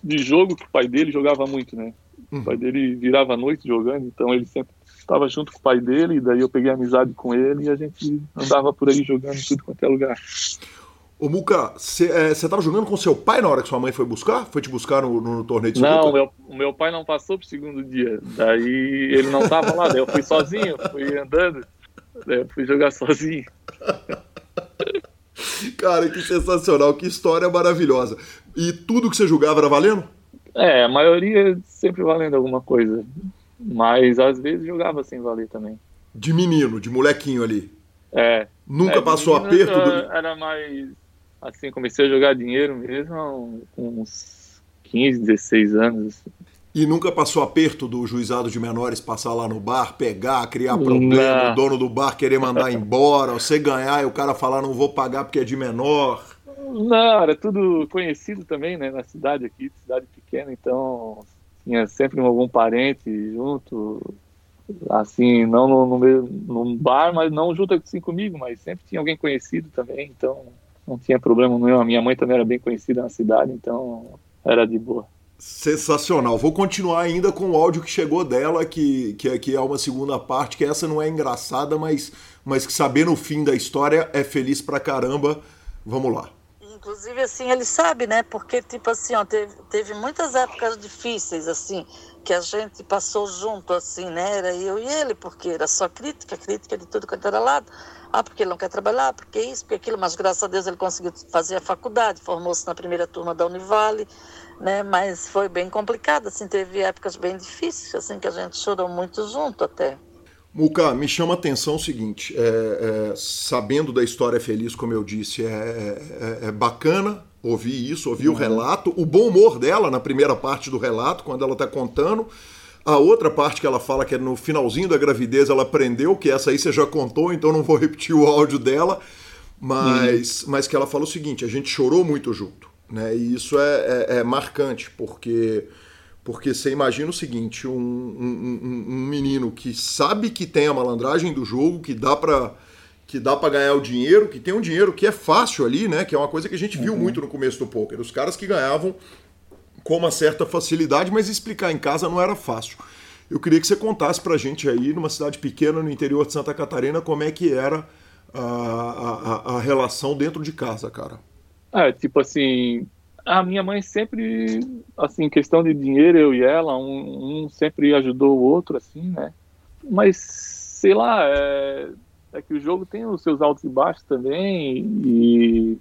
de jogo, que o pai dele jogava muito, né? Uhum. O pai dele virava a noite jogando, então ele sempre estava junto com o pai dele, e daí eu peguei amizade com ele e a gente andava por aí jogando em tudo quanto é lugar. Ô Muca, você tava jogando com seu pai na hora que sua mãe foi buscar? Foi te buscar no, no torneio de Não, meu, o meu pai não passou pro segundo dia. Daí ele não tava lá, daí eu fui sozinho, fui andando, daí eu fui jogar sozinho. Cara, que sensacional, que história maravilhosa. E tudo que você jogava era valendo? É, a maioria sempre valendo alguma coisa. Mas às vezes jogava sem valer também. De menino, de molequinho ali. É. Nunca é, passou aperto? do- era- Era mais. Assim, comecei a jogar dinheiro mesmo com uns 15, 16 anos. assim. E nunca passou aperto do juizado de menores passar lá no bar, pegar, criar problema, Não. o dono do bar querer mandar embora, você ganhar e o cara falar não vou pagar porque é de menor. Não, era tudo conhecido também, né, na cidade aqui, cidade pequena, então tinha sempre algum parente junto, assim, não no, no, bar, mas não junto assim comigo, mas sempre tinha alguém conhecido também, então não tinha problema nenhum. A minha mãe também era bem conhecida na cidade, então era de boa. Sensacional. Vou continuar ainda com o áudio que chegou dela, que, que aqui é uma segunda parte, que essa não é engraçada, mas, mas que saber no fim da história é feliz pra caramba. Vamos lá. Inclusive, assim, ele sabe, né? Porque, tipo assim, ó, teve, teve muitas épocas difíceis, assim, que a gente passou junto, assim, né? Era eu e ele, porque era só crítica, crítica de tudo quanto era lado. Ah, porque ele não quer trabalhar, porque isso, porque aquilo. Mas, graças a Deus, ele conseguiu fazer a faculdade, formou-se na primeira turma da Univale, né? Mas foi bem complicado, assim, teve épocas bem difíceis, assim, que a gente chorou muito junto até. Muca, me chama a atenção o seguinte: é, é, sabendo da história feliz, como eu disse, é, é- é bacana ouvir isso, ouvir o relato, o bom humor dela na primeira parte do relato, quando ela está contando. A outra parte que ela fala que é no finalzinho da gravidez ela aprendeu, que essa aí você já contou, então não vou repetir o áudio dela, mas, mas que ela fala o seguinte: a gente chorou muito junto, né? E isso é, é- é marcante, porque porque você imagina o seguinte, um, um- um- menino que sabe que tem a malandragem do jogo, que dá pra que dá para ganhar o dinheiro, que tem um dinheiro que é fácil ali, né? Que é uma coisa que a gente viu muito no começo do poker. Os caras que ganhavam com uma certa facilidade, mas explicar em casa não era fácil. Eu queria que você contasse pra gente aí, numa cidade pequena no interior de Santa Catarina, como é que era a, a, a- a relação dentro de casa, cara. É, tipo assim, a minha mãe sempre, assim, questão de dinheiro, eu e ela, um, um sempre ajudou o outro, assim, né? Mas, sei lá, é, é que o jogo tem os seus altos e baixos também, e...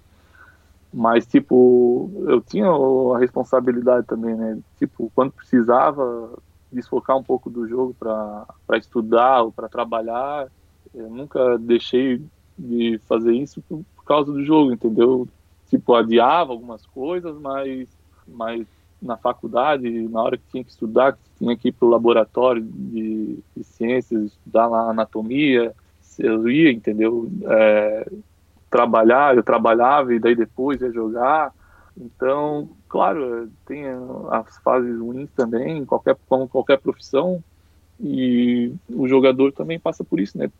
Mas, tipo, eu tinha a responsabilidade também, né? Tipo, quando precisava desfocar um pouco do jogo para estudar ou para trabalhar, eu nunca deixei de fazer isso por, por causa do jogo, entendeu? Tipo, adiava algumas coisas, mas, mas na faculdade, na hora que tinha que estudar, que tinha que ir para o laboratório de, de ciências, estudar lá anatomia, eu ia, entendeu? É, trabalhar, eu trabalhava e daí depois ia jogar. Então, claro, tem as fases ruins também, qualquer, como qualquer profissão, e o jogador também passa por isso, né?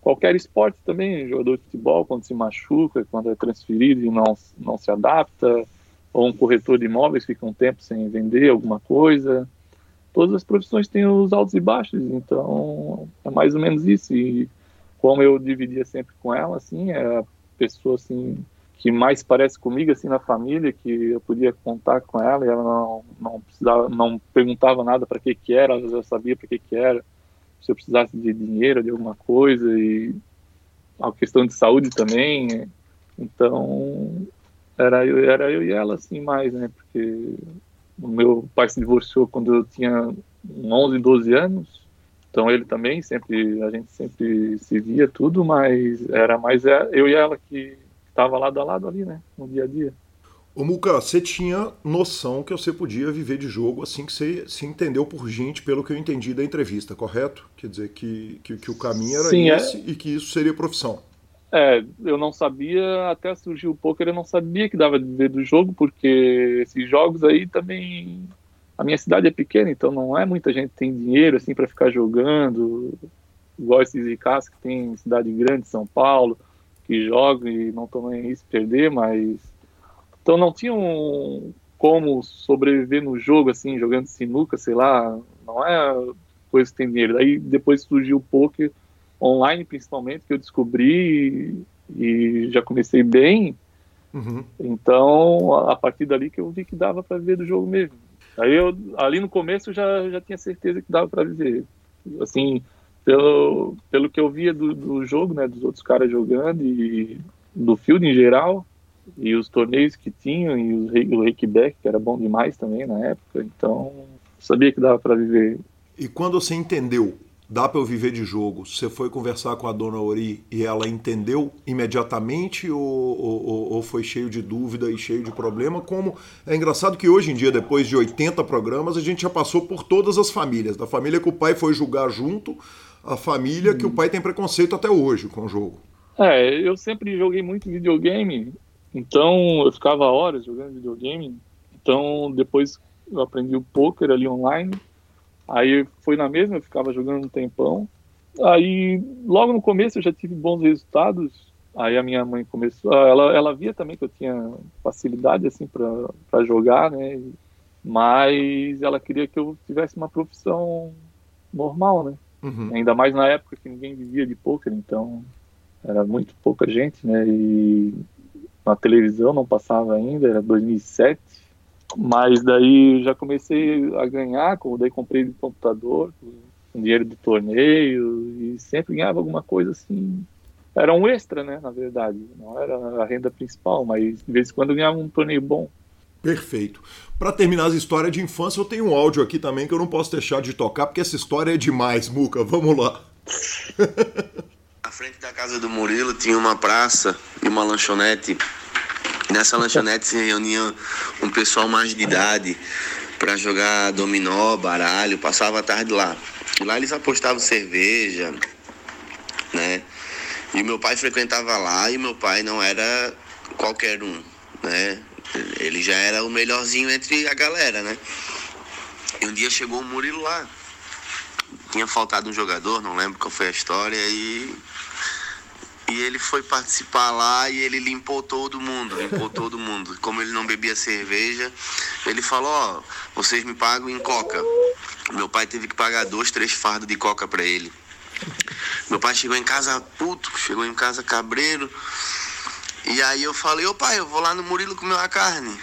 Qualquer esporte também, jogador de futebol, quando se machuca, quando é transferido e não, não se adapta, ou um corretor de imóveis fica um tempo sem vender alguma coisa. Todas as profissões têm os altos e baixos, então é mais ou menos isso. E como eu dividia sempre com ela, assim, é a pessoa assim que mais parece comigo assim na família, que eu podia contar com ela e ela não, não precisava, não perguntava nada para que que era, ela já sabia para que que era se eu precisasse de dinheiro, de alguma coisa, e a questão de saúde também. Então, era eu, era eu e ela, assim, mais, né? Porque o meu pai se divorciou quando eu tinha 11, 12 anos. Então ele também sempre, a gente sempre se via tudo, mas era mais eu e ela que estava lado a lado ali, né? No dia a dia. Ô Muca, você tinha noção que você podia viver de jogo assim que você se entendeu por gente, pelo que eu entendi da entrevista, correto? Quer dizer, que, que, que o caminho era Sim, é. esse é... e que isso seria profissão. É, eu não sabia, até surgiu o poker, eu não sabia que dava de viver do jogo, porque esses jogos aí também. A minha cidade é pequena, então não é muita gente que tem dinheiro assim para ficar jogando. Igual esses ricas que tem cidade grande, São Paulo, que jogam e não tomam risco de perder, mas. Então não tinham como sobreviver no jogo, assim, jogando sinuca, sei lá. Não é coisa que tem dinheiro. Aí depois surgiu o poker online principalmente, que eu descobri e, e já comecei bem. Uhum. Então, a, a, partir dali que eu vi que dava para viver do jogo mesmo. Aí eu, ali no começo, eu já, já tinha certeza que dava para viver. Assim, pelo, pelo que eu via do, do jogo, né, dos outros caras jogando e do field em geral, e os torneios que tinham, e o, Reikback, que era bom demais também na época, então sabia que dava para viver. E quando você entendeu dá para eu viver de jogo. Você foi conversar com a dona Ori e ela entendeu imediatamente ou, ou, ou, foi cheio de dúvida e cheio de problema? Como é engraçado que hoje em dia, depois de 80 programas, a gente já passou por todas as famílias. Da família que o pai foi julgar junto, a família hum. que o pai tem preconceito até hoje com o jogo. É, eu sempre joguei muito videogame, então eu ficava horas jogando videogame. Então depois eu aprendi o poker ali online Aí foi na mesma, eu ficava jogando um tempão. Aí, logo no começo, eu já tive bons resultados. Aí a minha mãe começou, ela, ela via também que eu tinha facilidade assim para jogar, né? Mas ela queria que eu tivesse uma profissão normal, né? Uhum. Ainda mais na época que ninguém vivia de poker, então era muito pouca gente, né? E na televisão não passava ainda, era 2007. Mas daí já comecei a ganhar, daí comprei de computador, com dinheiro do torneio, e sempre ganhava alguma coisa assim. Era um extra, né, na verdade. Não era a renda principal, mas de vez em quando ganhava um torneio bom. Perfeito. Para terminar as histórias de infância, eu tenho um áudio aqui também que eu não posso deixar de tocar, porque essa história é demais, Muca. Vamos lá. Frente da casa do Murilo tinha uma praça e uma lanchonete Nessa lanchonete se reunia um pessoal mais de idade para jogar dominó, baralho, passava a tarde lá. E lá eles apostavam cerveja, né? E meu pai frequentava lá e meu pai não era qualquer um, né? Ele já era o melhorzinho entre a galera, né? E um dia chegou o Murilo lá. Tinha faltado um jogador, não lembro qual foi a história, e e ele foi participar lá e ele limpou todo mundo, limpou todo mundo. Como ele não bebia cerveja, ele falou, ó, vocês me pagam em coca. Meu pai teve que pagar dois, três fardos de coca para ele. Meu pai chegou em casa puto, chegou em casa cabreiro. E aí eu falei, ô pai, eu vou lá no Murilo comer uma carne.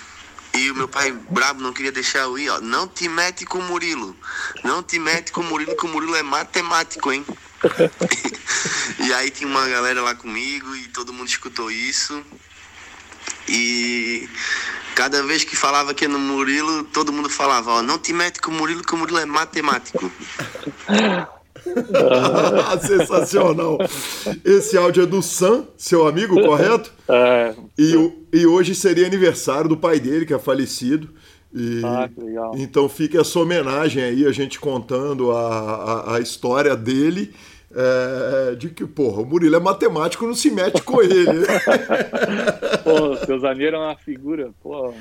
E o meu pai brabo não queria deixar eu ir, ó. Não te mete com o Murilo. Não te mete com o Murilo, que o Murilo é matemático, hein? e aí tinha uma galera lá comigo e todo mundo escutou isso. E cada vez que falava que no Murilo, todo mundo falava, ó, não te mete com o Murilo, que o Murilo é matemático. Sensacional. Esse áudio é do Sam, seu amigo, correto? É. E, e hoje seria aniversário do pai dele, que é falecido. E, ah, que legal. Então fica essa homenagem aí, a gente contando a, a, a história dele é, de que, porra, o Murilo é matemático, não se mete com ele. Pô, o seu Zaneiro é uma figura, pô,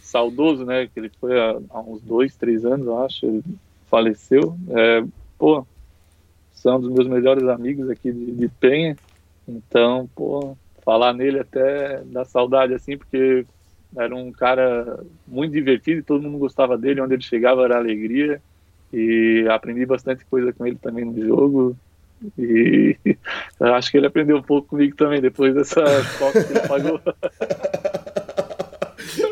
saudoso, né? Que ele foi há, há uns dois, três anos, eu acho, ele faleceu. É, pô, são um dos meus melhores amigos aqui de, de Penha. Então, pô, falar nele até dá saudade, assim, porque era um cara muito divertido e todo mundo gostava dele. Onde ele chegava era alegria. E aprendi bastante coisa com ele também no jogo. E acho que ele aprendeu um pouco comigo também, depois dessa coca que ele pagou.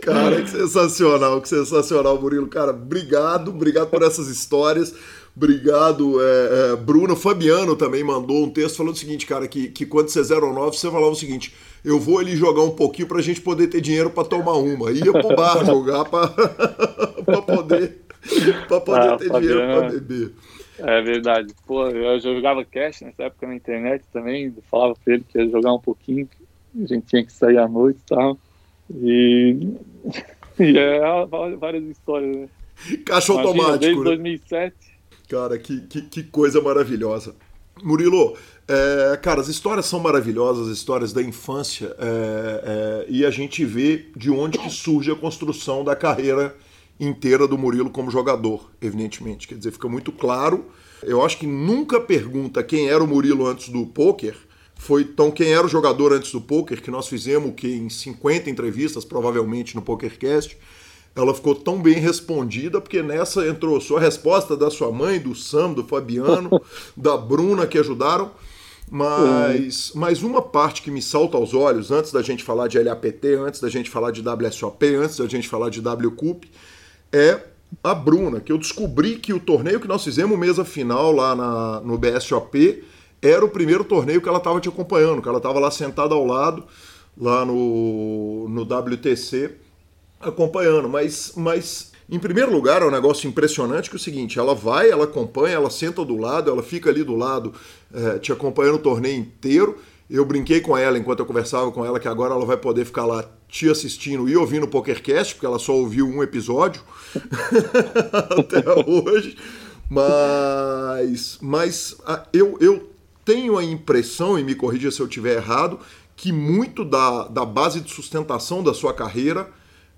Cara, que sensacional, que sensacional, Murilo. Cara, obrigado, obrigado por essas histórias. Obrigado, é, é, Bruno. Fabiano também mandou um texto falando o seguinte, cara, que, que quando você 09, você falava o seguinte: eu vou ali jogar um pouquinho pra gente poder ter dinheiro pra tomar uma. Ia pro bar jogar pra, pra poder, pra poder ah, ter Fabiano, dinheiro pra beber. É verdade. Pô, eu jogava cash nessa época na internet também. falava pra ele que ia jogar um pouquinho, a gente tinha que sair à noite e tal. E, e é várias histórias, né? Caixa Imagina, automático. Desde 2007. Né? Cara, que, que, que coisa maravilhosa. Murilo, é, cara, as histórias são maravilhosas, as histórias da infância, é, é, e a gente vê de onde que surge a construção da carreira inteira do Murilo como jogador, evidentemente. Quer dizer, fica muito claro. Eu acho que nunca pergunta quem era o Murilo antes do poker. Foi então quem era o jogador antes do poker, que nós fizemos que em 50 entrevistas, provavelmente no PokerCast ela ficou tão bem respondida, porque nessa entrou sua resposta da sua mãe, do Sam, do Fabiano, da Bruna, que ajudaram. Mas, uhum. mas uma parte que me salta aos olhos, antes da gente falar de LAPT, antes da gente falar de WSOP, antes da gente falar de WCUP, é a Bruna, que eu descobri que o torneio que nós fizemos, mesa final lá na, no BSOP, era o primeiro torneio que ela estava te acompanhando, que ela estava lá sentada ao lado, lá no, no WTC acompanhando, mas, mas em primeiro lugar é um negócio impressionante que é o seguinte, ela vai, ela acompanha, ela senta do lado, ela fica ali do lado é, te acompanhando o torneio inteiro. Eu brinquei com ela enquanto eu conversava com ela que agora ela vai poder ficar lá te assistindo e ouvindo o PokerCast, porque ela só ouviu um episódio até hoje. Mas, mas eu, eu tenho a impressão, e me corrija se eu estiver errado, que muito da, da base de sustentação da sua carreira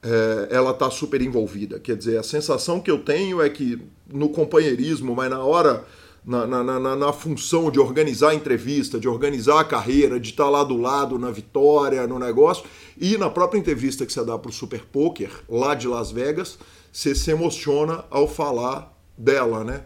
é, ela está super envolvida. Quer dizer, a sensação que eu tenho é que no companheirismo, mas na hora, na, na, na, na função de organizar a entrevista, de organizar a carreira, de estar lá do lado na vitória, no negócio, e na própria entrevista que você dá para o Super Poker, lá de Las Vegas, você se emociona ao falar dela, né?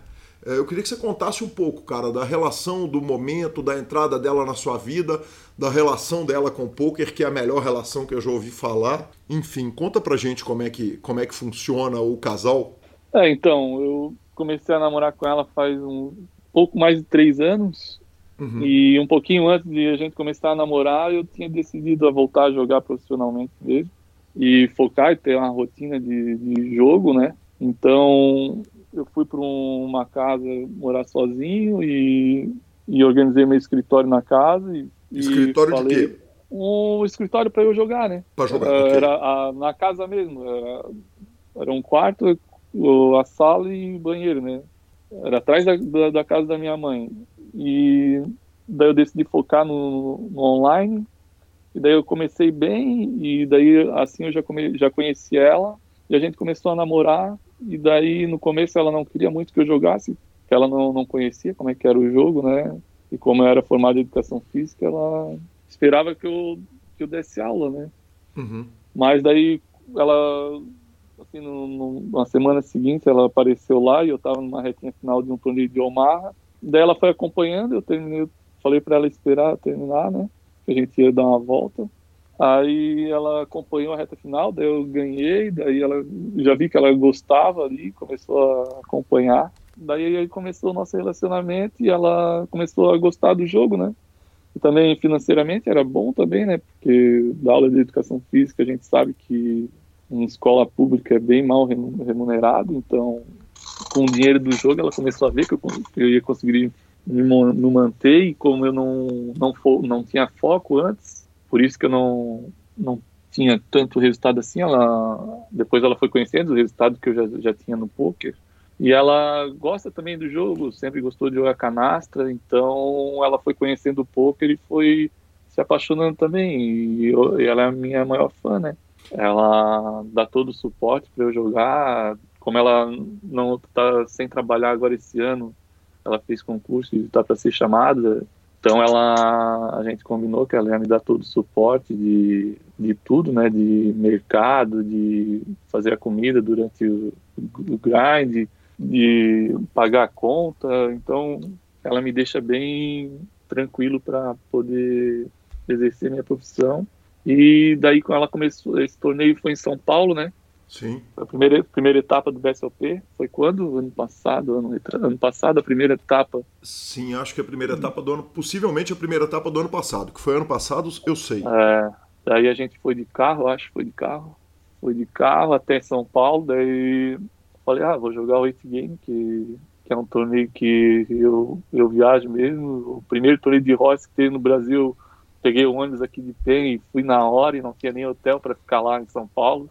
É, eu queria que você contasse um pouco, cara, da relação, do momento, da entrada dela na sua vida, da relação dela com o poker, que é a melhor relação que eu já ouvi falar. Enfim, conta pra gente como é que, como é que funciona o casal. É, então, eu comecei a namorar com ela faz um pouco mais de três anos. Uhum. E um pouquinho antes de a gente começar a namorar, eu tinha decidido a voltar a jogar profissionalmente mesmo. E focar e ter uma rotina de, de jogo, né? Então, eu fui para uma casa morar sozinho e, e organizei meu escritório na casa. E, escritório falei, de quê? Um escritório para eu jogar, né? Para jogar, era, okay. era a, na casa mesmo. Era, era, um quarto, a sala e banheiro, né? Era atrás da, da, da, casa da minha mãe. E daí eu decidi focar no, no online. E daí eu comecei bem, e daí assim eu já, come, já conheci ela, e a gente começou a namorar, e daí, no começo, ela não queria muito que eu jogasse, porque ela não, não conhecia como é que era o jogo, né? E como eu era formado em educação física, ela esperava que eu, que eu desse aula, né? Uhum. Mas daí, ela, assim, no, no, na semana seguinte, ela apareceu lá e eu estava numa retinha final de um torneio de Omaha. Daí ela foi acompanhando, eu terminei, falei para ela esperar terminar, né? Que a gente ia dar uma volta. Aí ela acompanhou a reta final, daí eu ganhei, daí ela já vi que ela gostava ali, começou a acompanhar. Daí aí começou o nosso relacionamento e ela começou a gostar do jogo, né? E também financeiramente era bom também, né? Porque da aula de educação física a gente sabe que em escola pública é bem mal remunerado, então com o dinheiro do jogo ela começou a ver que eu, eu ia conseguir me, me manter e como eu não, não, não tinha foco antes, por isso que eu não, não tinha tanto resultado assim. Ela depois ela foi conhecendo os resultados que eu já, já tinha no poker. E ela gosta também do jogo, sempre gostou de jogar canastra, então ela foi conhecendo o poker e foi se apaixonando também. E, eu, e ela é a minha maior fã, né? Ela dá todo o suporte para eu jogar. Como ela não está sem trabalhar agora esse ano, ela fez concurso e está para ser chamada. Então ela, a gente combinou que ela ia me dar todo o suporte de, de tudo, né, de mercado, de fazer a comida durante o, o grind, de pagar a conta. Então ela me deixa bem tranquilo para poder exercer minha profissão. E daí quando ela começou, esse torneio foi em São Paulo, né? Sim. A primeira, primeira etapa do BSOP foi quando? Ano passado? Ano, ano passado, a primeira etapa? Sim, acho que a primeira etapa do ano. Possivelmente a primeira etapa do ano passado. Que foi ano passado, eu sei. É, daí a gente foi de carro, acho que foi de carro. Foi de carro até São Paulo, daí falei, ah, vou jogar o 8 Game, que, que é um torneio que eu, eu viajo mesmo. O primeiro torneio de roça que teve no Brasil, peguei o ônibus aqui de Penha e fui na hora e não tinha nem hotel para ficar lá em São Paulo.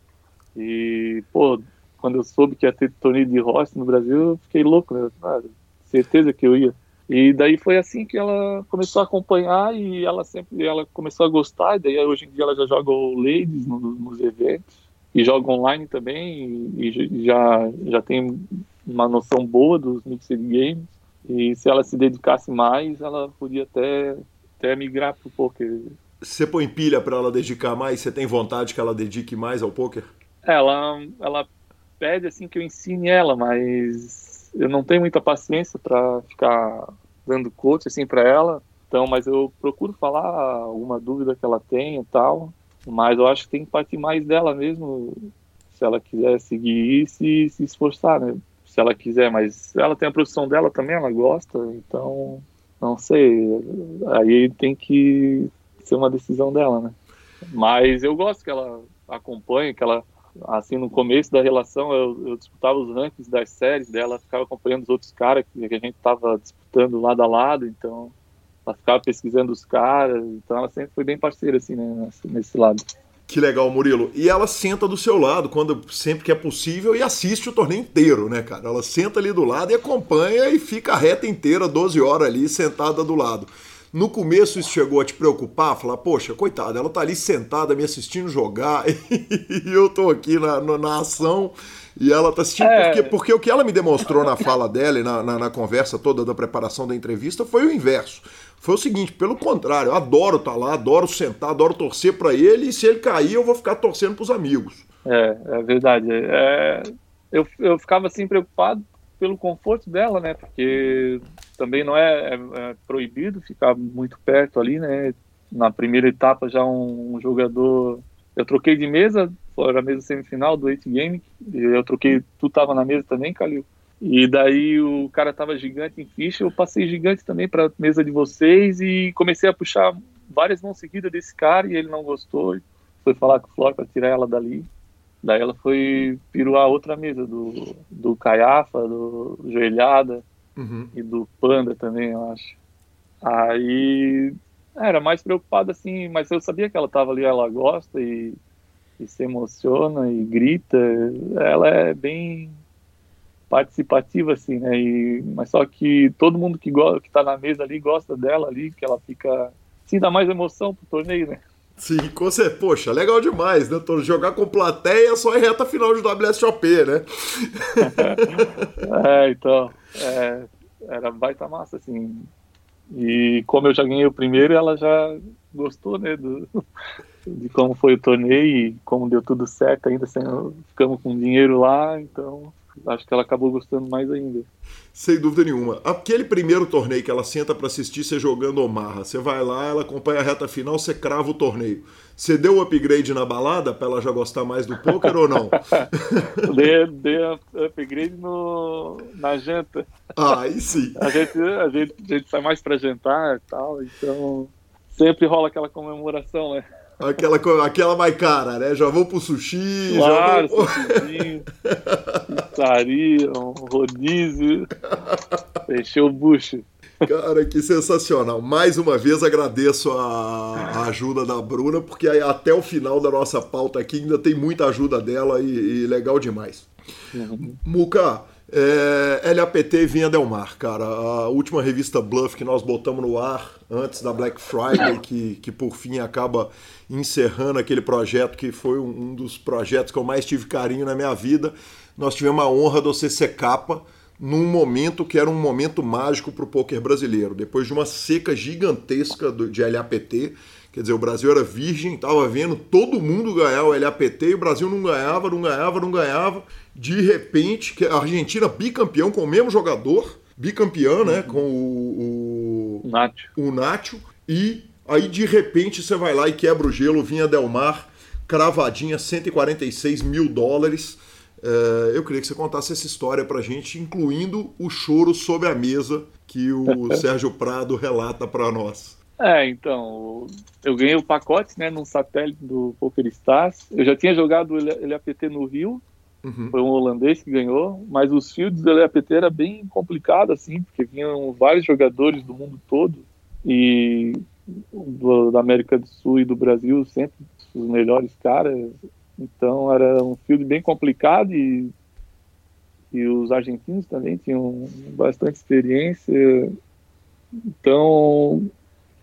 E, pô, quando eu soube que ia ter torneio de roça no Brasil, eu fiquei louco, né? Ah, certeza que eu ia. E daí foi assim que ela começou a acompanhar e ela sempre ela começou a gostar. E daí hoje em dia ela já joga o Ladies nos, nos eventos e joga online também e, e, já já tem uma noção boa dos mixed games. E se ela se dedicasse mais, ela podia até até migrar pro poker. Você põe pilha para ela dedicar mais? Você tem vontade que ela dedique mais ao poker? Ela, ela pede assim que eu ensine ela, mas eu não tenho muita paciência para ficar dando coach assim para ela. Então, mas eu procuro falar alguma dúvida que ela tem e tal. Mas eu acho que tem que partir mais dela mesmo, se ela quiser seguir isso e se esforçar, né? Se ela quiser, mas ela tem a profissão dela também, ela gosta, então não sei. Aí tem que ser uma decisão dela, né? Mas eu gosto que ela acompanhe, que ela assim, no começo da relação, eu, eu, disputava os rankings das séries dela, ficava acompanhando os outros caras que, que a gente tava disputando lado a lado, então ela ficava pesquisando os caras, então ela sempre foi bem parceira, assim, né, nesse, nesse lado. Que legal, Murilo. E ela senta do seu lado quando sempre que é possível e assiste o torneio inteiro, né, cara? Ela senta ali do lado e acompanha e fica a reta inteira, 12 horas ali, sentada do lado. No começo isso chegou a te preocupar, falar, poxa, coitada, ela tá ali sentada me assistindo jogar e eu tô aqui na, na, ação e ela tá assistindo. É... Porque, porque o que ela me demonstrou na fala dela e na, na, na, conversa toda da preparação da entrevista foi o inverso. Foi o seguinte, pelo contrário, eu adoro estar tá lá, adoro sentar, adoro torcer para ele e se ele cair eu vou ficar torcendo pros amigos. É, é verdade. É, eu, eu ficava assim preocupado pelo conforto dela, né? Porque também não é, é, é, proibido ficar muito perto ali, né? Na primeira etapa já um, um jogador, eu troquei de mesa, foi a mesa semifinal do 8 Game, eu troquei, tu tava na mesa também, Calil? E daí o cara tava gigante em ficha, eu passei gigante também para mesa de vocês e comecei a puxar várias mãos seguidas desse cara e ele não gostou, foi falar com o Flor para tirar ela dali. Daí ela foi piruar outra mesa do, do Caiafa, do Joelhada uhum. e do Panda também, eu acho. Aí era mais preocupada assim, mas eu sabia que ela tava ali, ela gosta e, e se emociona e grita. Ela é bem participativa assim, né? E, mas só que todo mundo que gosta, que tá na mesa ali gosta dela ali, que ela fica sim dá mais emoção pro torneio, né? Sim, com certeza. Poxa, legal demais, né? Jogar com plateia só em reta final de WSOP, né? é, então. É, era baita massa, assim. E como eu já ganhei o primeiro, ela já gostou, né? Do, de como foi o torneio e como deu tudo certo ainda, sem, ficamos com dinheiro lá, então acho que ela acabou gostando mais ainda. Sem dúvida nenhuma. Aquele primeiro torneio que ela senta para assistir você jogando Omarra, você vai lá, ela acompanha a reta final, você crava o torneio. Você deu o upgrade na balada para ela já gostar mais do poker ou não? dei, dei upgrade no, na janta. Ah, aí sim. A gente, a gente, a gente sai mais para jantar e tal, então sempre rola aquela comemoração, né? Aquela, aquela mais cara, né? Já vou pro sushi, claro, já vou... sushizinho, pizzaria, um rodízio. Fechei o bucho. Cara, que sensacional. Mais uma vez agradeço a, a, ajuda da Bruna, porque até o final da nossa pauta aqui ainda tem muita ajuda dela e, e legal demais. Uhum. Muca, é, LAPT Vinha Del Mar, cara. A última revista Bluff que nós botamos no ar antes da Black Friday, que, que por fim acaba encerrando aquele projeto que foi um, um dos projetos que eu mais tive carinho na minha vida. Nós tivemos a honra de você ser capa num momento que era um momento mágico para o poker brasileiro. Depois de uma seca gigantesca de LAPT, quer dizer, o Brasil era virgem, estava vendo todo mundo ganhar o LAPT e o Brasil não ganhava, não ganhava, não ganhava. De repente, a Argentina bicampeão com o mesmo jogador, bicampeão, né, com o, o Nacho. O Nacho e Aí de repente você vai lá e quebra o gelo, vinha Del Mar cravadinha 146 mil dólares. É, eu queria que você contasse essa história pra gente, incluindo o choro sob a mesa que o Sérgio Prado relata para nós. É, então, eu ganhei o pacote, né, num satélite do Poker Stars. Eu já tinha jogado o LAPT no Rio, uhum. foi um holandês que ganhou, mas os fields do LAPT era bem complicado, assim, porque vinham vários jogadores do mundo todo e do, da América do Sul e do Brasil, sempre os melhores caras. Então era um field bem complicado e, e os argentinos também tinham bastante experiência. Então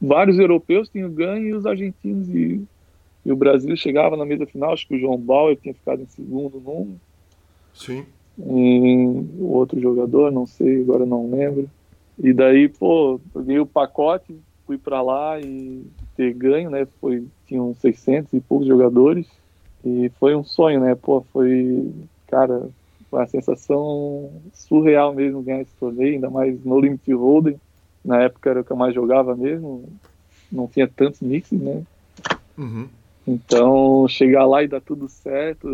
vários europeus tinham ganho e os argentinos e, e, o Brasil chegava na mesa final, acho que o João Bauer tinha ficado em segundo num. Sim. E o outro jogador, não sei, agora não lembro. E daí, pô, peguei o pacote, fui para lá e ter ganho, né? Foi, tinham 600 e poucos jogadores e foi um sonho, né? Pô, foi, cara, uma sensação surreal mesmo ganhar esse torneio, ainda mais no Limit Hold'em na época era o que eu mais jogava mesmo, não tinha tantos mixes, né? Uhum. Então, chegar lá e dar tudo certo.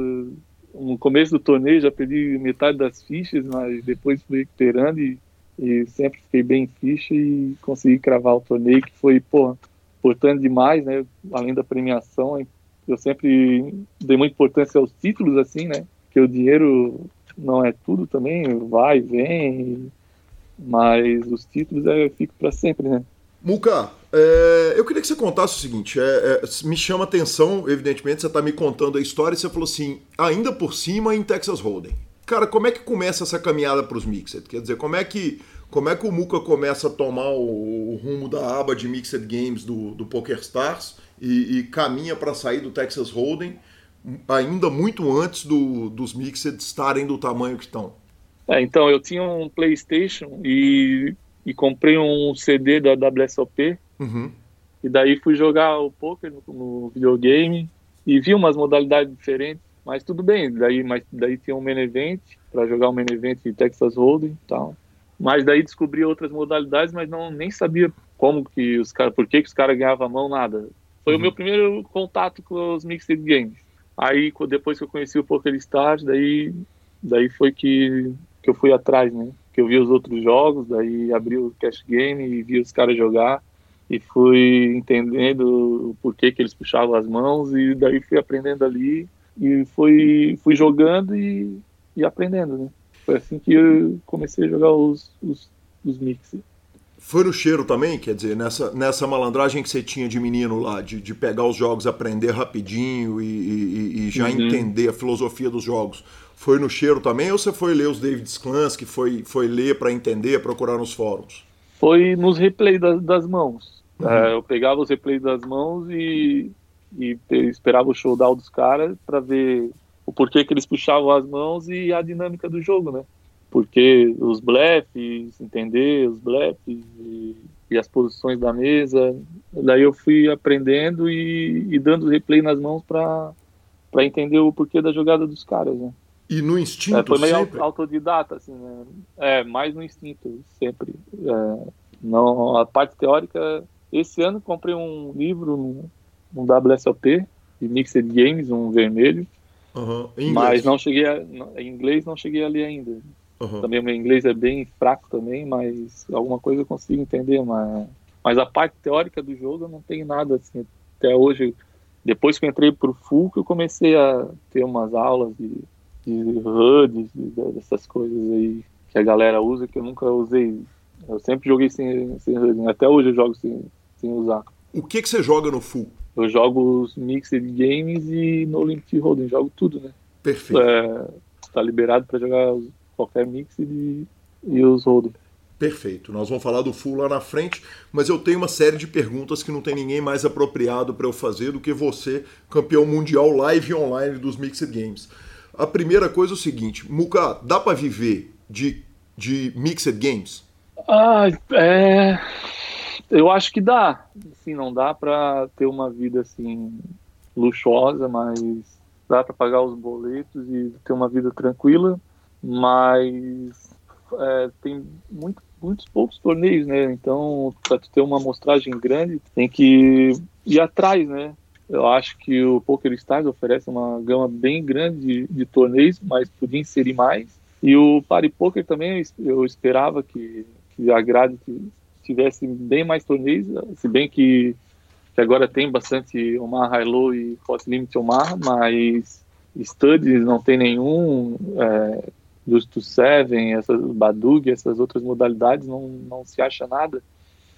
No começo do torneio já perdi metade das fichas, mas depois fui recuperando e, e sempre fiquei bem em ficha e consegui cravar o torneio, que foi, pô, importante demais, né? Além da premiação, eu sempre dei muita importância aos títulos, assim, né? Que o dinheiro não é tudo também, vai, vem, mas os títulos é, fico para sempre, né? Muca, é, eu queria que você contasse o seguinte: é, é, me chama atenção, evidentemente, você está me contando a história e você falou assim, ainda por cima em Texas Hold'em. Cara, como é que começa essa caminhada para os Mixed? Quer dizer, como é que como é que o Muca começa a tomar o, o rumo da aba de Mixed Games do, do PokerStars e, e caminha para sair do Texas Hold'em ainda muito antes do, dos Mixed estarem do tamanho que estão? É, então, eu tinha um PlayStation e, e comprei um CD da WSOP. Uhum. E daí fui jogar o poker no, no, videogame e vi umas modalidades diferentes. Mas tudo bem, daí, mas daí tinha um main event para jogar um main event de Texas Hold'em e tal. Mas daí descobri outras modalidades, mas não nem sabia como que os caras, por que, que os caras ganhavam a mão, nada. Foi uhum. o meu primeiro contato com os mixed games. Aí depois que eu conheci o Poker Stars, daí daí foi que que eu fui atrás, né? Que eu vi os outros jogos, daí abri o Cash Game e vi os caras jogar e fui entendendo o porquê que eles puxavam as mãos e daí fui aprendendo ali e fui, fui jogando e, e aprendendo, né? Foi assim que eu comecei a jogar os, os, os mix. Foi no cheiro também, quer dizer, nessa, nessa malandragem que você tinha de menino lá, de, de pegar os jogos, aprender rapidinho e, e, e já uhum. entender a filosofia dos jogos. Foi no cheiro também ou você foi ler os David Clans, que foi, foi ler para entender, procurar nos fóruns? Foi nos replays das, das mãos. Uhum. É, eu pegava os replays das mãos e, e esperava o showdown dos caras para ver o porquê que eles puxavam as mãos e a dinâmica do jogo, né? Porque os blefs, entender os blefs e, e, as posições da mesa. Daí eu fui aprendendo e, e dando replay nas mãos para entender o porquê da jogada dos caras, né? E no instinto é, foi meio sempre? autodidata, assim, né? É, mais no instinto, sempre. É, não, a parte teórica... Esse ano comprei um livro, um, WSOP, de Mixed Games, um vermelho. Uhum. Mas não cheguei a, em inglês não cheguei ali ainda. Uhum. Também meu inglês é bem fraco também, mas alguma coisa eu consigo entender. Mas, mas a parte teórica do jogo eu não tenho nada assim. Até hoje, depois que eu entrei pro full, que eu comecei a ter umas aulas de de HUD, dessas coisas aí que a galera usa que eu nunca usei. Eu sempre joguei sem, sem HUD, até hoje eu jogo sem, sem usar. O que, que você joga no full? Eu jogo os Mixed Games e no Limit Hold'em, jogo tudo, né? Perfeito. É, tá liberado para jogar qualquer Mixed e, e os Hold'em. Perfeito. Nós vamos falar do full lá na frente, mas eu tenho uma série de perguntas que não tem ninguém mais apropriado para eu fazer do que você, campeão mundial live e online dos Mixed Games. A primeira coisa é o seguinte, Muka, dá para viver de, de mixed games? Ah, é... Eu acho que dá. Sim, não dá para ter uma vida assim luxuosa, mas dá para pagar os boletos e ter uma vida tranquila. Mas é, tem muito, muitos poucos torneios, né? Então, para ter uma amostragem grande, tem que ir atrás, né? Eu acho que o Poker Stars oferece uma gama bem grande de, de torneios, mas podia inserir mais. E o Party Poker também eu esperava que, que a grade tivesse bem mais torneios, se bem que, que agora tem bastante Omar High Low e Hot Limit Omar, mas Studies não tem nenhum, é, Just to Seven, essas Badug, essas outras modalidades, não, não se acha nada.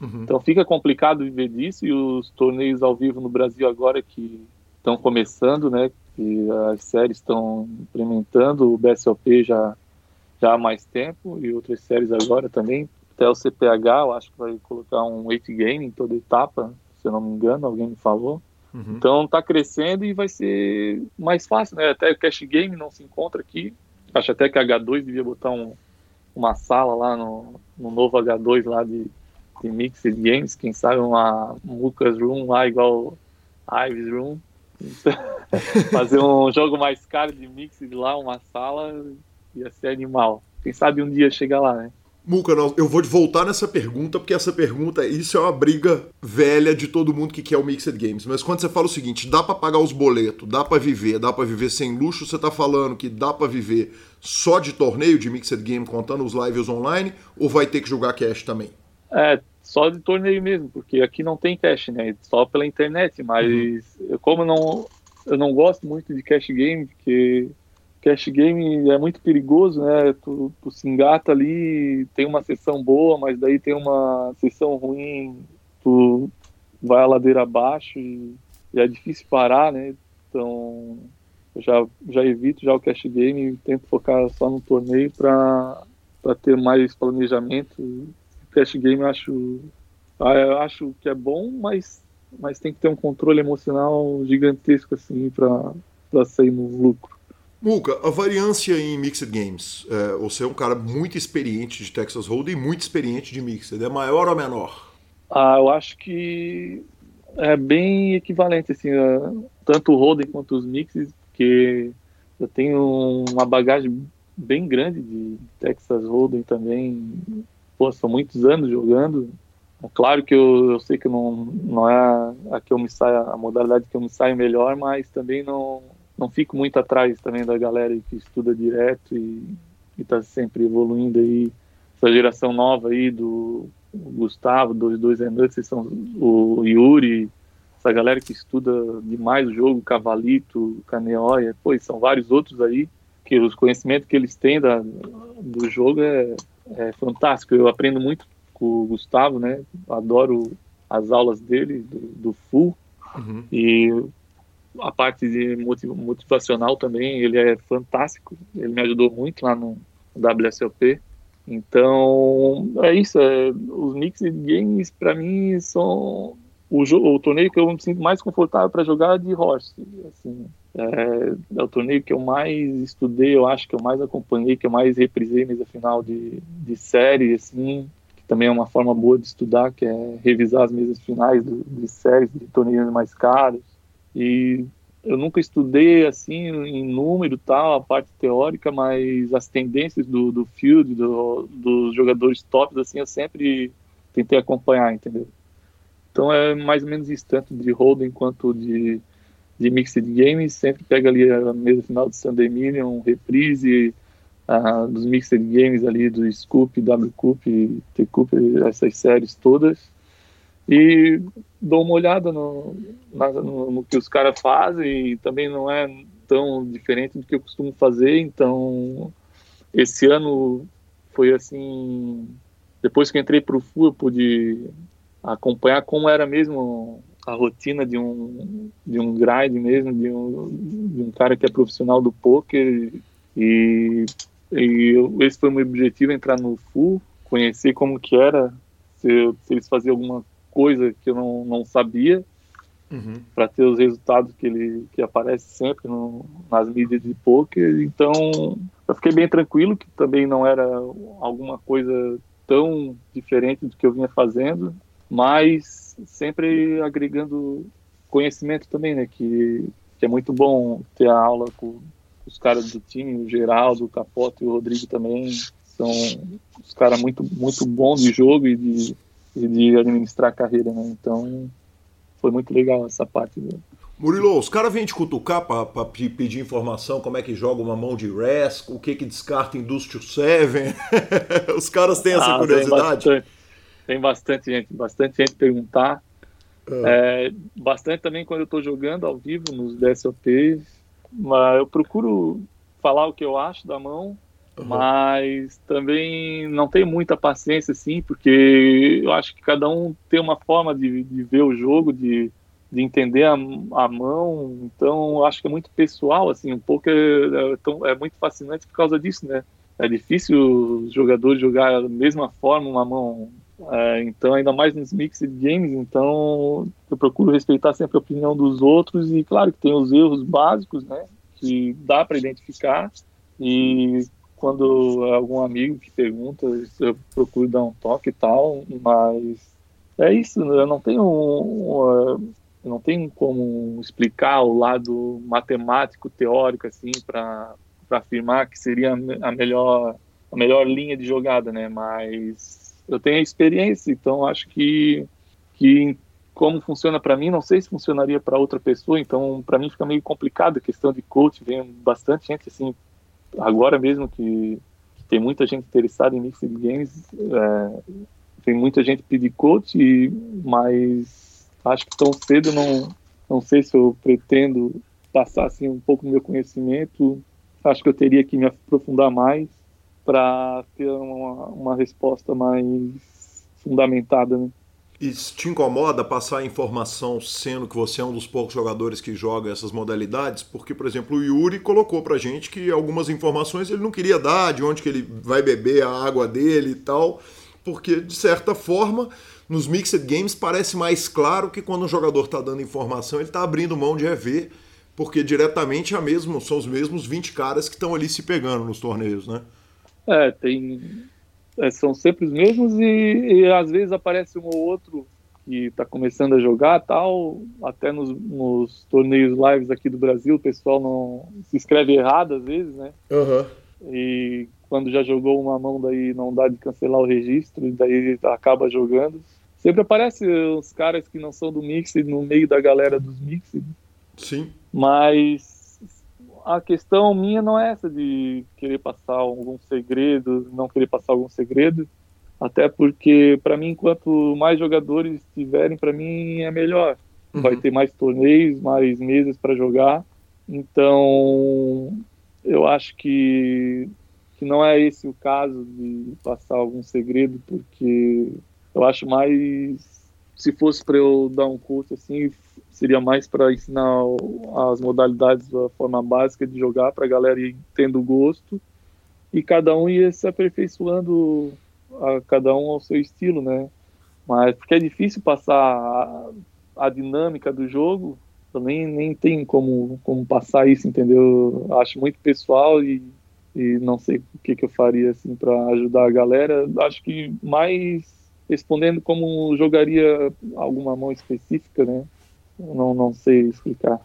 Uhum. Então fica complicado viver disso e os torneios ao vivo no Brasil agora que estão começando, né? Que as séries estão implementando, o BSOP já, já há mais tempo e outras séries agora também. Até o CPH, eu acho que vai colocar um 8 game em toda etapa, se eu não me engano, alguém me falou. Uhum. Então está crescendo e vai ser mais fácil, né? Até o Cash Game não se encontra aqui. Acho até que a H2 devia botar um, uma sala lá no, no novo H2 lá de de Mixed Games, quem sabe uma Lucas Room lá igual Ives Room. Fazer um jogo mais caro de Mixed lá, uma sala, ia ser animal. Quem sabe um dia chegar lá, né? Muca, eu vou voltar nessa pergunta, porque essa pergunta, isso é uma briga velha de todo mundo que quer o Mixed Games. Mas quando você fala o seguinte, dá para pagar os boletos, dá para viver, dá para viver sem luxo, você tá falando que dá para viver só de torneio de Mixed Game, contando os lives online, ou vai ter que jogar cash também? É, só de torneio mesmo, porque aqui não tem cash, né? Só pela internet, mas uhum. como não, eu não gosto muito de cash game, porque cash game é muito perigoso, né? Tu, tu se engata ali, tem uma sessão boa, mas daí tem uma sessão ruim, tu vai a ladeira abaixo e, e é difícil parar, né? Então eu já, já evito já o cash game e tento focar só no torneio para ter mais planejamento cash game eu acho, ah, eu acho que é bom, mas, mas tem que ter um controle emocional gigantesco assim para sair no lucro. Muca, a variância em Mixed Games, é, você é um cara muito experiente de Texas Hold'em e muito experiente de Mixed, é maior ou menor? Ah, eu acho que é bem equivalente, assim, tanto o Hold'em quanto os Mixes, porque eu tenho uma bagagem bem grande de Texas Hold'em também, pô, são muitos anos jogando. É claro que eu, eu sei que não, não é a que eu me saia, a modalidade que eu me saio melhor, mas também não, não fico muito atrás também da galera que estuda direto e está sempre evoluindo aí. Essa geração nova aí do Gustavo, dos dois vocês são o Yuri, essa galera que estuda demais o jogo, Cavalito, Caneóia, pô, são vários outros aí que os conhecimentos que eles têm da, do jogo é, é fantástico. Eu aprendo muito com o Gustavo, né? Adoro as aulas dele, do, do Full. Uhum. E a parte de motivacional também, ele é fantástico. Ele me ajudou muito lá no WSOP. Então, é isso. É, os Mixed Games, para mim, são o, o torneio que eu me sinto mais confortável para jogar de horse. Assim, é, é, o torneio que eu mais estudei, eu acho que eu mais acompanhei, que eu mais reprisei mesa final de, de série, assim, que também é uma forma boa de estudar, que é revisar as mesas finais de, de séries, de torneios mais caros. E eu nunca estudei assim em número tal a parte teórica mas as tendências do, do field do, dos jogadores tops assim eu sempre tentei acompanhar entendeu então é mais ou menos isso, tanto de holding quanto de, de mixed games. Sempre pega ali a mesa final de Sunday Million, reprise uh, dos mixed games ali do Scoop, W Cup, T Cup, essas séries todas. E dou uma olhada no, na, no, no que os caras fazem e também não é tão diferente do que eu costumo fazer. Então, esse ano foi assim. Depois que entrei para o FU, eu pude acompanhar como era mesmo a rotina de um de um grind mesmo de um, de um cara que é profissional do poker. E, e esse foi o meu objetivo entrar no full conhecer como que era se, se eles faziam alguma coisa que eu não, não sabia uhum. para ter os resultados que ele que aparece sempre no, nas mídias de poker. Então eu fiquei bem tranquilo que também não era alguma coisa tão diferente do que eu vinha fazendo mas sempre agregando conhecimento também, né? Que, que é muito bom ter a aula com os caras do time, o Geraldo, o Capoto e o Rodrigo também. São os caras muito, muito bons de jogo e de, e de administrar a carreira, né? Então foi muito legal essa parte. Murilo, os caras vêm te cutucar pra pedir informação, como é que joga uma mão de Rask, o que que descarta Industrial 7. os caras têm essa ah, curiosidade? Bastante, tem bastante, gente, bastante gente perguntar. Ah. É, bastante também quando eu estou jogando ao vivo nos DSOPs, mas eu procuro falar o que eu acho da mão, uhum. mas também não tenho muita paciência assim, porque eu acho que cada um tem uma forma de, de ver o jogo, de de entender a, a, mão, então acho que é muito pessoal, assim, um pouco é, é, é, muito fascinante por causa disso, né? É difícil os jogadores jogar da mesma forma uma mão, é, então ainda mais nos mixed games, então eu procuro respeitar sempre a opinião dos outros e claro que tem os erros básicos, né? Que dá para identificar e quando algum amigo que pergunta, eu procuro dar um toque e tal, mas é isso, eu não tenho um, não tem como explicar o lado matemático, teórico, assim, para afirmar que seria a melhor, a melhor linha de jogada, né? Mas eu tenho a experiência, então acho que, que como funciona para mim, não sei se funcionaria para outra pessoa, então para mim fica meio complicado a questão de coach, vem bastante gente, assim, agora mesmo que, que tem muita gente interessada em Mixed Games, é, tem muita gente pedir coach, mas acho que tão cedo não, não sei se eu pretendo passar assim um pouco do meu conhecimento. Acho que eu teria que me aprofundar mais para ter uma, uma resposta mais fundamentada. Né? Isso te incomoda passar informação sendo que você é um dos poucos jogadores que joga essas modalidades? Porque, por exemplo, o Yuri colocou pra gente que algumas informações ele não queria dar, de onde que ele vai beber a água dele e tal, porque, de certa forma, nos Mixed Games parece mais claro que quando o jogador está dando informação, ele está abrindo mão de rever, porque diretamente é mesmo, são os mesmos 20 caras que estão ali se pegando nos torneios, né? É, tem. É, são sempre os mesmos e, e, às vezes aparece um ou outro que está começando a jogar tal. Até nos, nos, torneios lives aqui do Brasil, o pessoal não se inscreve errado às vezes, né? Uhum. E quando já jogou uma mão, daí não dá de cancelar o registro, e daí acaba jogando. Sempre aparece os caras que não são do Mixed no meio da galera dos Mixed. Sim. Mas a questão minha não é essa de querer passar algum segredo, não querer passar algum segredo. Até porque, para mim, quanto mais jogadores tiverem, para mim é melhor. Uhum. Vai ter mais torneios, mais meses para jogar. Então, eu acho que, que não é esse o caso de passar algum segredo, porque eu acho mais se fosse para eu dar um curso assim seria mais para ensinar as modalidades da forma básica de jogar para a galera ir tendo gosto. E cada um ia se aperfeiçoando a cada um ao seu estilo né? Mas porque é difícil passar a, a dinâmica do jogo também nem tem como como passar isso entendeu? Acho muito pessoal e e não sei o que, que eu faria assim para ajudar a galera. Acho que mais respondendo como jogaria alguma mão específica, né? Não, não sei explicar.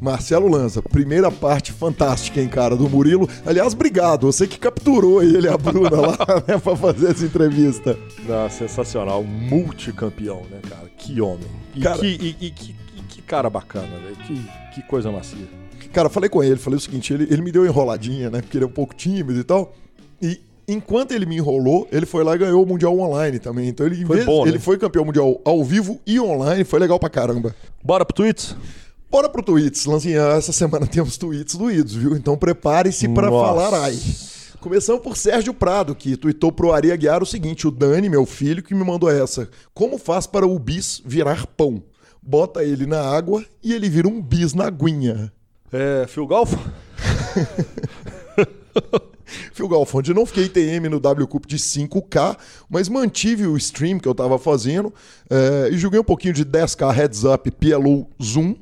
Marcelo Lanza, primeira parte fantástica, hein, cara, do Murilo. Aliás, obrigado, você que capturou ele e a Bruna lá, né, pra fazer essa entrevista. Não, sensacional, multicampeão, né, cara? Que homem. E, cara... que, e, e, que, que cara bacana, velho. Que, que coisa macia. Cara, falei com ele, falei o seguinte, ele, ele me deu enroladinha, né? Porque ele é um pouco tímido e tal. E enquanto ele me enrolou, ele foi lá e ganhou o Mundial Online também. Então ele, foi, vez, bom, né? ele foi campeão mundial ao vivo e online, foi legal pra caramba. Bora pro tweets? Bora pro tweets, Lanzinha. Essa semana temos tweets doídos, viu? Então prepare-se para falar ai. Começamos por Sérgio Prado, que tweetou pro Ari Aguiar o seguinte: o Dani, meu filho, que me mandou essa. Como faz para o bis virar pão? Bota ele na água e ele vira um bis na aguinha. É, Phil Galfo? Phil Galfond, não fiquei TM no W Cup de 5K, mas mantive o stream que eu estava fazendo é, e joguei um pouquinho de 10K Heads Up PLO Zoom.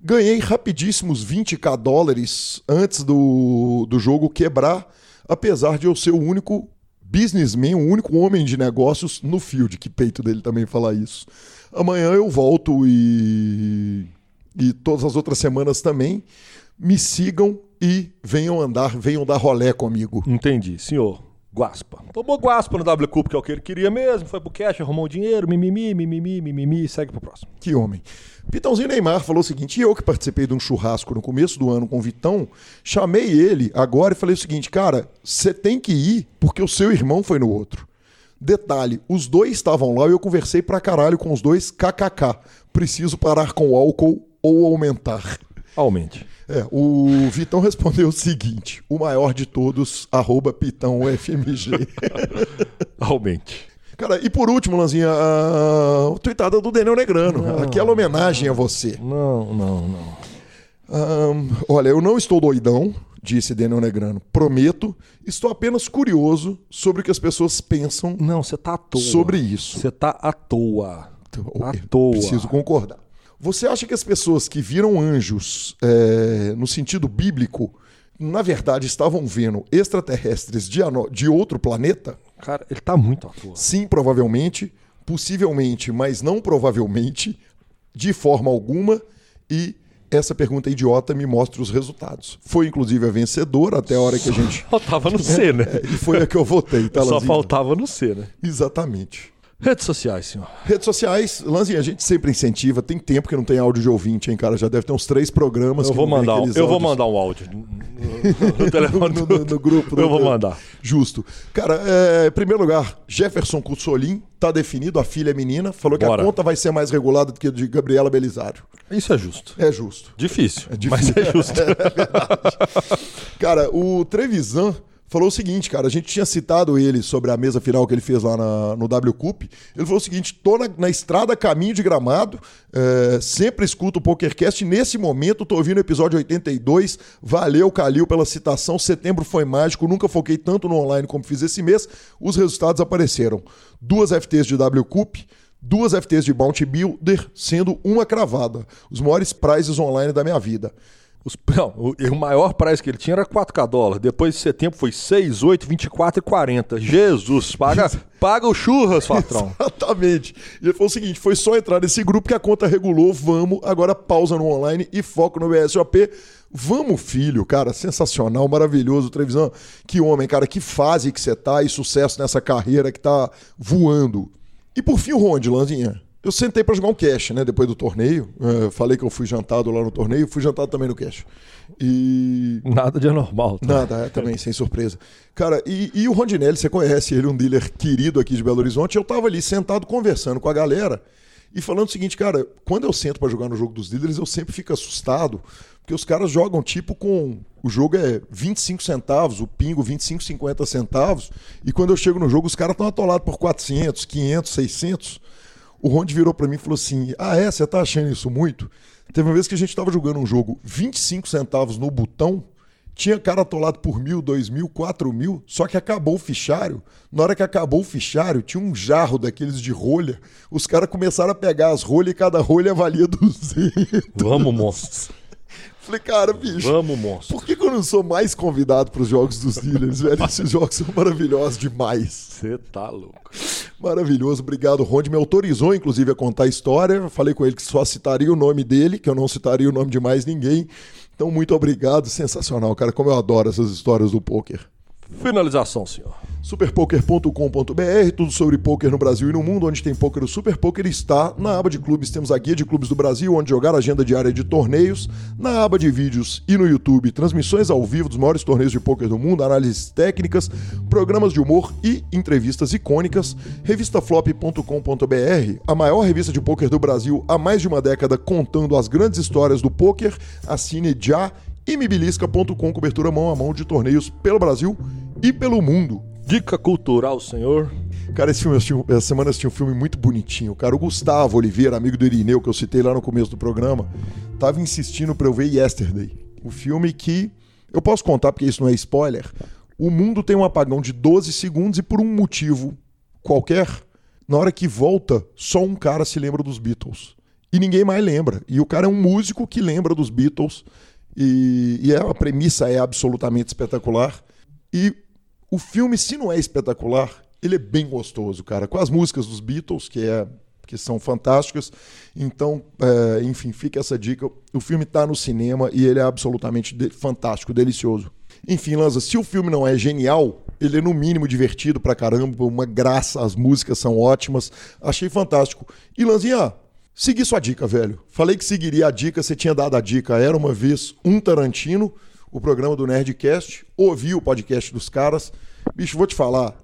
Ganhei rapidíssimos 20k dólares antes do, do jogo quebrar, apesar de eu ser o único businessman, o único homem de negócios no field. Que peito dele também falar isso. Amanhã eu volto e e todas as outras semanas também. Me sigam e venham andar, venham dar rolé comigo. Entendi, senhor. Guaspa. Tomou Guaspa no W Cup, que é o que ele queria mesmo, foi pro cash, arrumou o dinheiro, mimimi, mimimi, mimimi, segue pro próximo. Que homem. Pitãozinho Neymar falou o seguinte: eu que participei de um churrasco no começo do ano com o Vitão, chamei ele agora e falei o seguinte, cara, você tem que ir porque o seu irmão foi no outro. Detalhe, os dois estavam lá e eu conversei pra caralho com os dois, kkk. Preciso parar com o álcool ou aumentar. Aumente. É, o Vitão respondeu o seguinte: o maior de todos, arroba Pitão UFMG. Aumente. Cara, e por último, Lanzinha, a tweetada do Daniel Negrano. Aquela homenagem a você. Não, não, não. Ahn, olha, eu não estou doidão, disse Daniel Negrano. Prometo, estou apenas curioso sobre o que as pessoas pensam Não, você tá à toa. sobre isso. Você tá à toa. À Eu toa. Preciso concordar. Você acha que as pessoas que viram anjos é, no sentido bíblico, na verdade, estavam vendo extraterrestres de, de outro planeta? Cara, ele tá muito à toa. Sim, provavelmente. Possivelmente, mas não provavelmente. De forma alguma. E essa pergunta idiota me mostra os resultados. Foi inclusive a vencedora até a hora que a gente. Faltava no C, né? É, e foi a que eu votei, tá, Só faltava no C, né? Exatamente. Redes sociais, senhor. Redes sociais, Lanzinha, a gente sempre incentiva. Tem tempo que não tem áudio de ouvinte, hein, cara? Já deve ter uns três programas. Eu vou mandar, um, eu vou mandar um áudio no, telefone no, do- no- no grupo. Eu vou mandar. Justo. Cara, é, em primeiro lugar, Jefferson Cutsolim, tá definido, a filha é menina, falou que Bora. a conta vai ser mais regulada do que a de Gabriela Belisário. Isso é justo. É justo. Difícil, difícil. mas é justo. Cara, o Trevisan falou o seguinte, cara, a gente tinha citado ele sobre a mesa final que ele fez lá na- no W Cup. Ele falou o seguinte: tô na, na estrada caminho de gramado, é, sempre escuto o PokerCast. Nesse momento, tô ouvindo o episódio 82. Valeu, Calil, pela citação. Setembro foi mágico, nunca foquei tanto no online como fiz esse mês. Os resultados apareceram: duas FTs de W Cup. Duas FTs de Bounty Builder, sendo uma cravada. Os maiores prizes online da minha vida. Os- não, o, o maior prize que ele tinha era 4k dólar. Depois de setembro foi 6, 8, 24 e 40. Jesus, paga, paga o churras, patrão. Exatamente. E ele falou o seguinte: foi só entrar nesse grupo que a conta regulou, vamos, agora pausa no online e foco no BSOP. Vamos, filho, cara, sensacional, maravilhoso, Trevisão. Que homem, cara, que fase que você tá e sucesso nessa carreira que tá voando. E por fim, o Ronde, Lanzinha. Eu sentei pra jogar um cash, né, depois do torneio. Eh, falei que eu fui jantado lá no torneio, fui jantado também no cash. E Nada de anormal. Tá? Nada, é, também, sem surpresa. Cara, e, e o Rondinelli, você conhece ele, um dealer querido aqui de Belo Horizonte. Eu tava ali sentado conversando com a galera e falando o seguinte, cara, quando eu sento pra jogar no jogo dos dealers, eu sempre fico assustado, porque os caras jogam tipo com. O jogo é 25 centavos, o pingo 25, 50 centavos, e quando eu chego no jogo, os caras estão atolados por 400, 500, 600. O Ronde virou pra mim e falou assim: Ah, é? Você tá achando isso muito? Teve uma vez que a gente tava jogando um jogo 25 centavos no botão, tinha cara atolado por mil, dois mil, quatro mil, só que acabou o fichário. Na hora que acabou o fichário, tinha um jarro daqueles de rolha. Os caras começaram a pegar as rolhas e cada rolha valia 200. Vamos, monstro. Falei, cara, bicho. Vamos, monstro. Por que, que eu não sou mais convidado para os jogos dos dealers, velho? Esses jogos são maravilhosos demais. Você tá louco. Maravilhoso, obrigado. Ronde me autorizou, inclusive, a contar a história. Falei com ele que só citaria o nome dele, que eu não citaria o nome de mais ninguém. Então, muito obrigado. Sensacional, cara. Como eu adoro essas histórias do poker. Finalização, senhor. Superpoker.com.br, tudo sobre poker no Brasil e no mundo, onde tem poker, o Super Poker está. Na aba de clubes temos a guia de clubes do Brasil, onde jogar agenda diária de torneios. Na aba de vídeos e no YouTube, transmissões ao vivo dos maiores torneios de poker do mundo, análises técnicas, programas de humor e entrevistas icônicas. Revistaflop.com.br, a maior revista de poker do Brasil há mais de uma década, contando as grandes histórias do poker. Assine já e mibilisca.com, cobertura mão a mão de torneios pelo Brasil e pelo mundo. Dica cultural, senhor. Cara, esse filme, assisti- essa semana eu assisti um filme muito bonitinho. Cara, o Gustavo Oliveira, amigo do Irineu, que eu citei lá no começo do programa, tava insistindo pra eu ver Yesterday. O filme que. Eu posso contar porque isso não é spoiler. O mundo tem um apagão de 12 segundos e por um motivo qualquer, na hora que volta, só um cara se lembra dos Beatles. E ninguém mais lembra. E o cara é um músico que lembra dos Beatles. E, e a premissa é absolutamente espetacular. E o filme, se não é espetacular, ele é bem gostoso, cara. Com as músicas dos Beatles, que, é, que são fantásticas. Então, é, enfim, fica essa dica. O filme está no cinema e ele é absolutamente de- fantástico, delicioso. Enfim, Lanza, se o filme não é genial, ele é no mínimo divertido pra caramba, uma graça, as músicas são ótimas. Achei fantástico. E Lanzinha, segui sua dica, velho. Falei que seguiria a dica, você tinha dado a dica. Era uma vez um Tarantino, o programa do Nerdcast. Ouvi o podcast dos caras. Bicho, vou te falar,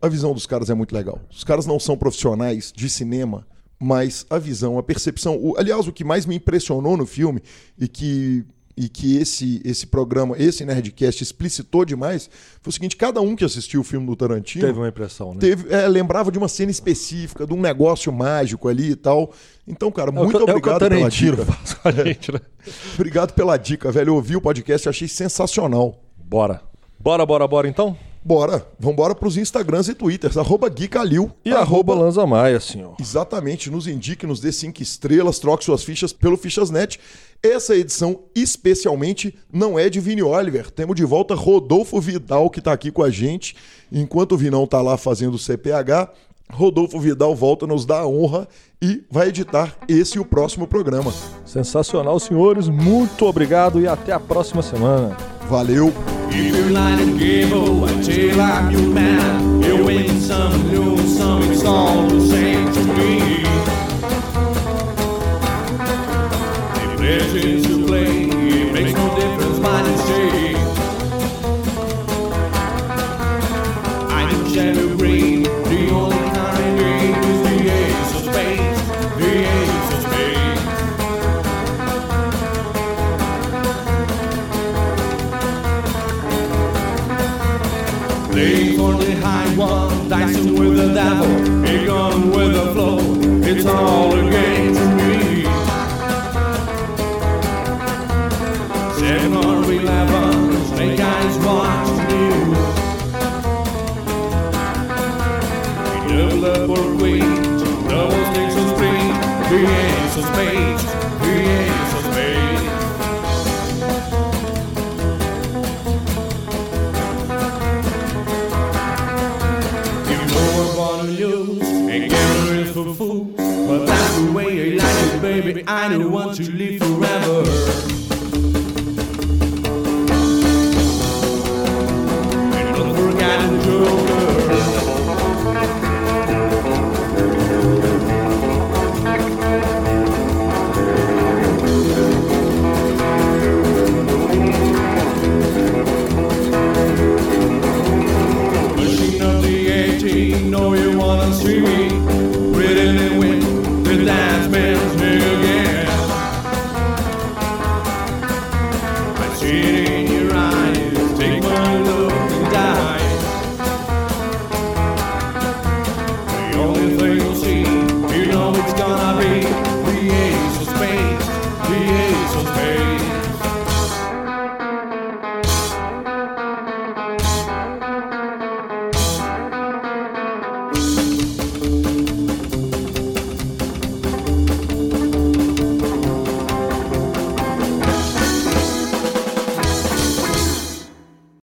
a visão dos caras é muito legal. Os caras não são profissionais de cinema, mas a visão, a percepção. O, aliás, o que mais me impressionou no filme e que e que esse esse programa, esse Nerdcast explicitou demais, foi o seguinte: cada um que assistiu o filme do Tarantino Teve uma impressão, né? teve, é, lembrava de uma cena específica, de um negócio mágico ali e tal. Então, cara, É muito é o obrigado pela Tarantino dica. gente, né? Obrigado pela dica, velho. Eu ouvi o podcast, achei sensacional. Bora. Bora, bora, bora então? Bora, vambora pros Instagrams e Twitters, arroba Gui Calil. E arroba Lanza Maia, senhor. Exatamente, nos indique, nos dê cinco estrelas, troque suas fichas pelo Fichasnet. Essa edição, especialmente, não é de Vini Oliver. Temos de volta Rodolfo Vidal, que está aqui com a gente. Enquanto o Vinão está lá fazendo o CPH, Rodolfo Vidal volta, nos dá a honra e vai editar esse e o próximo programa. Sensacional, senhores. Muito obrigado e até a próxima semana. Valeu! If you to give away till I'm your man, you win some, lose some, it's all the same to me. Legends you play, dicing with the devil, 901 to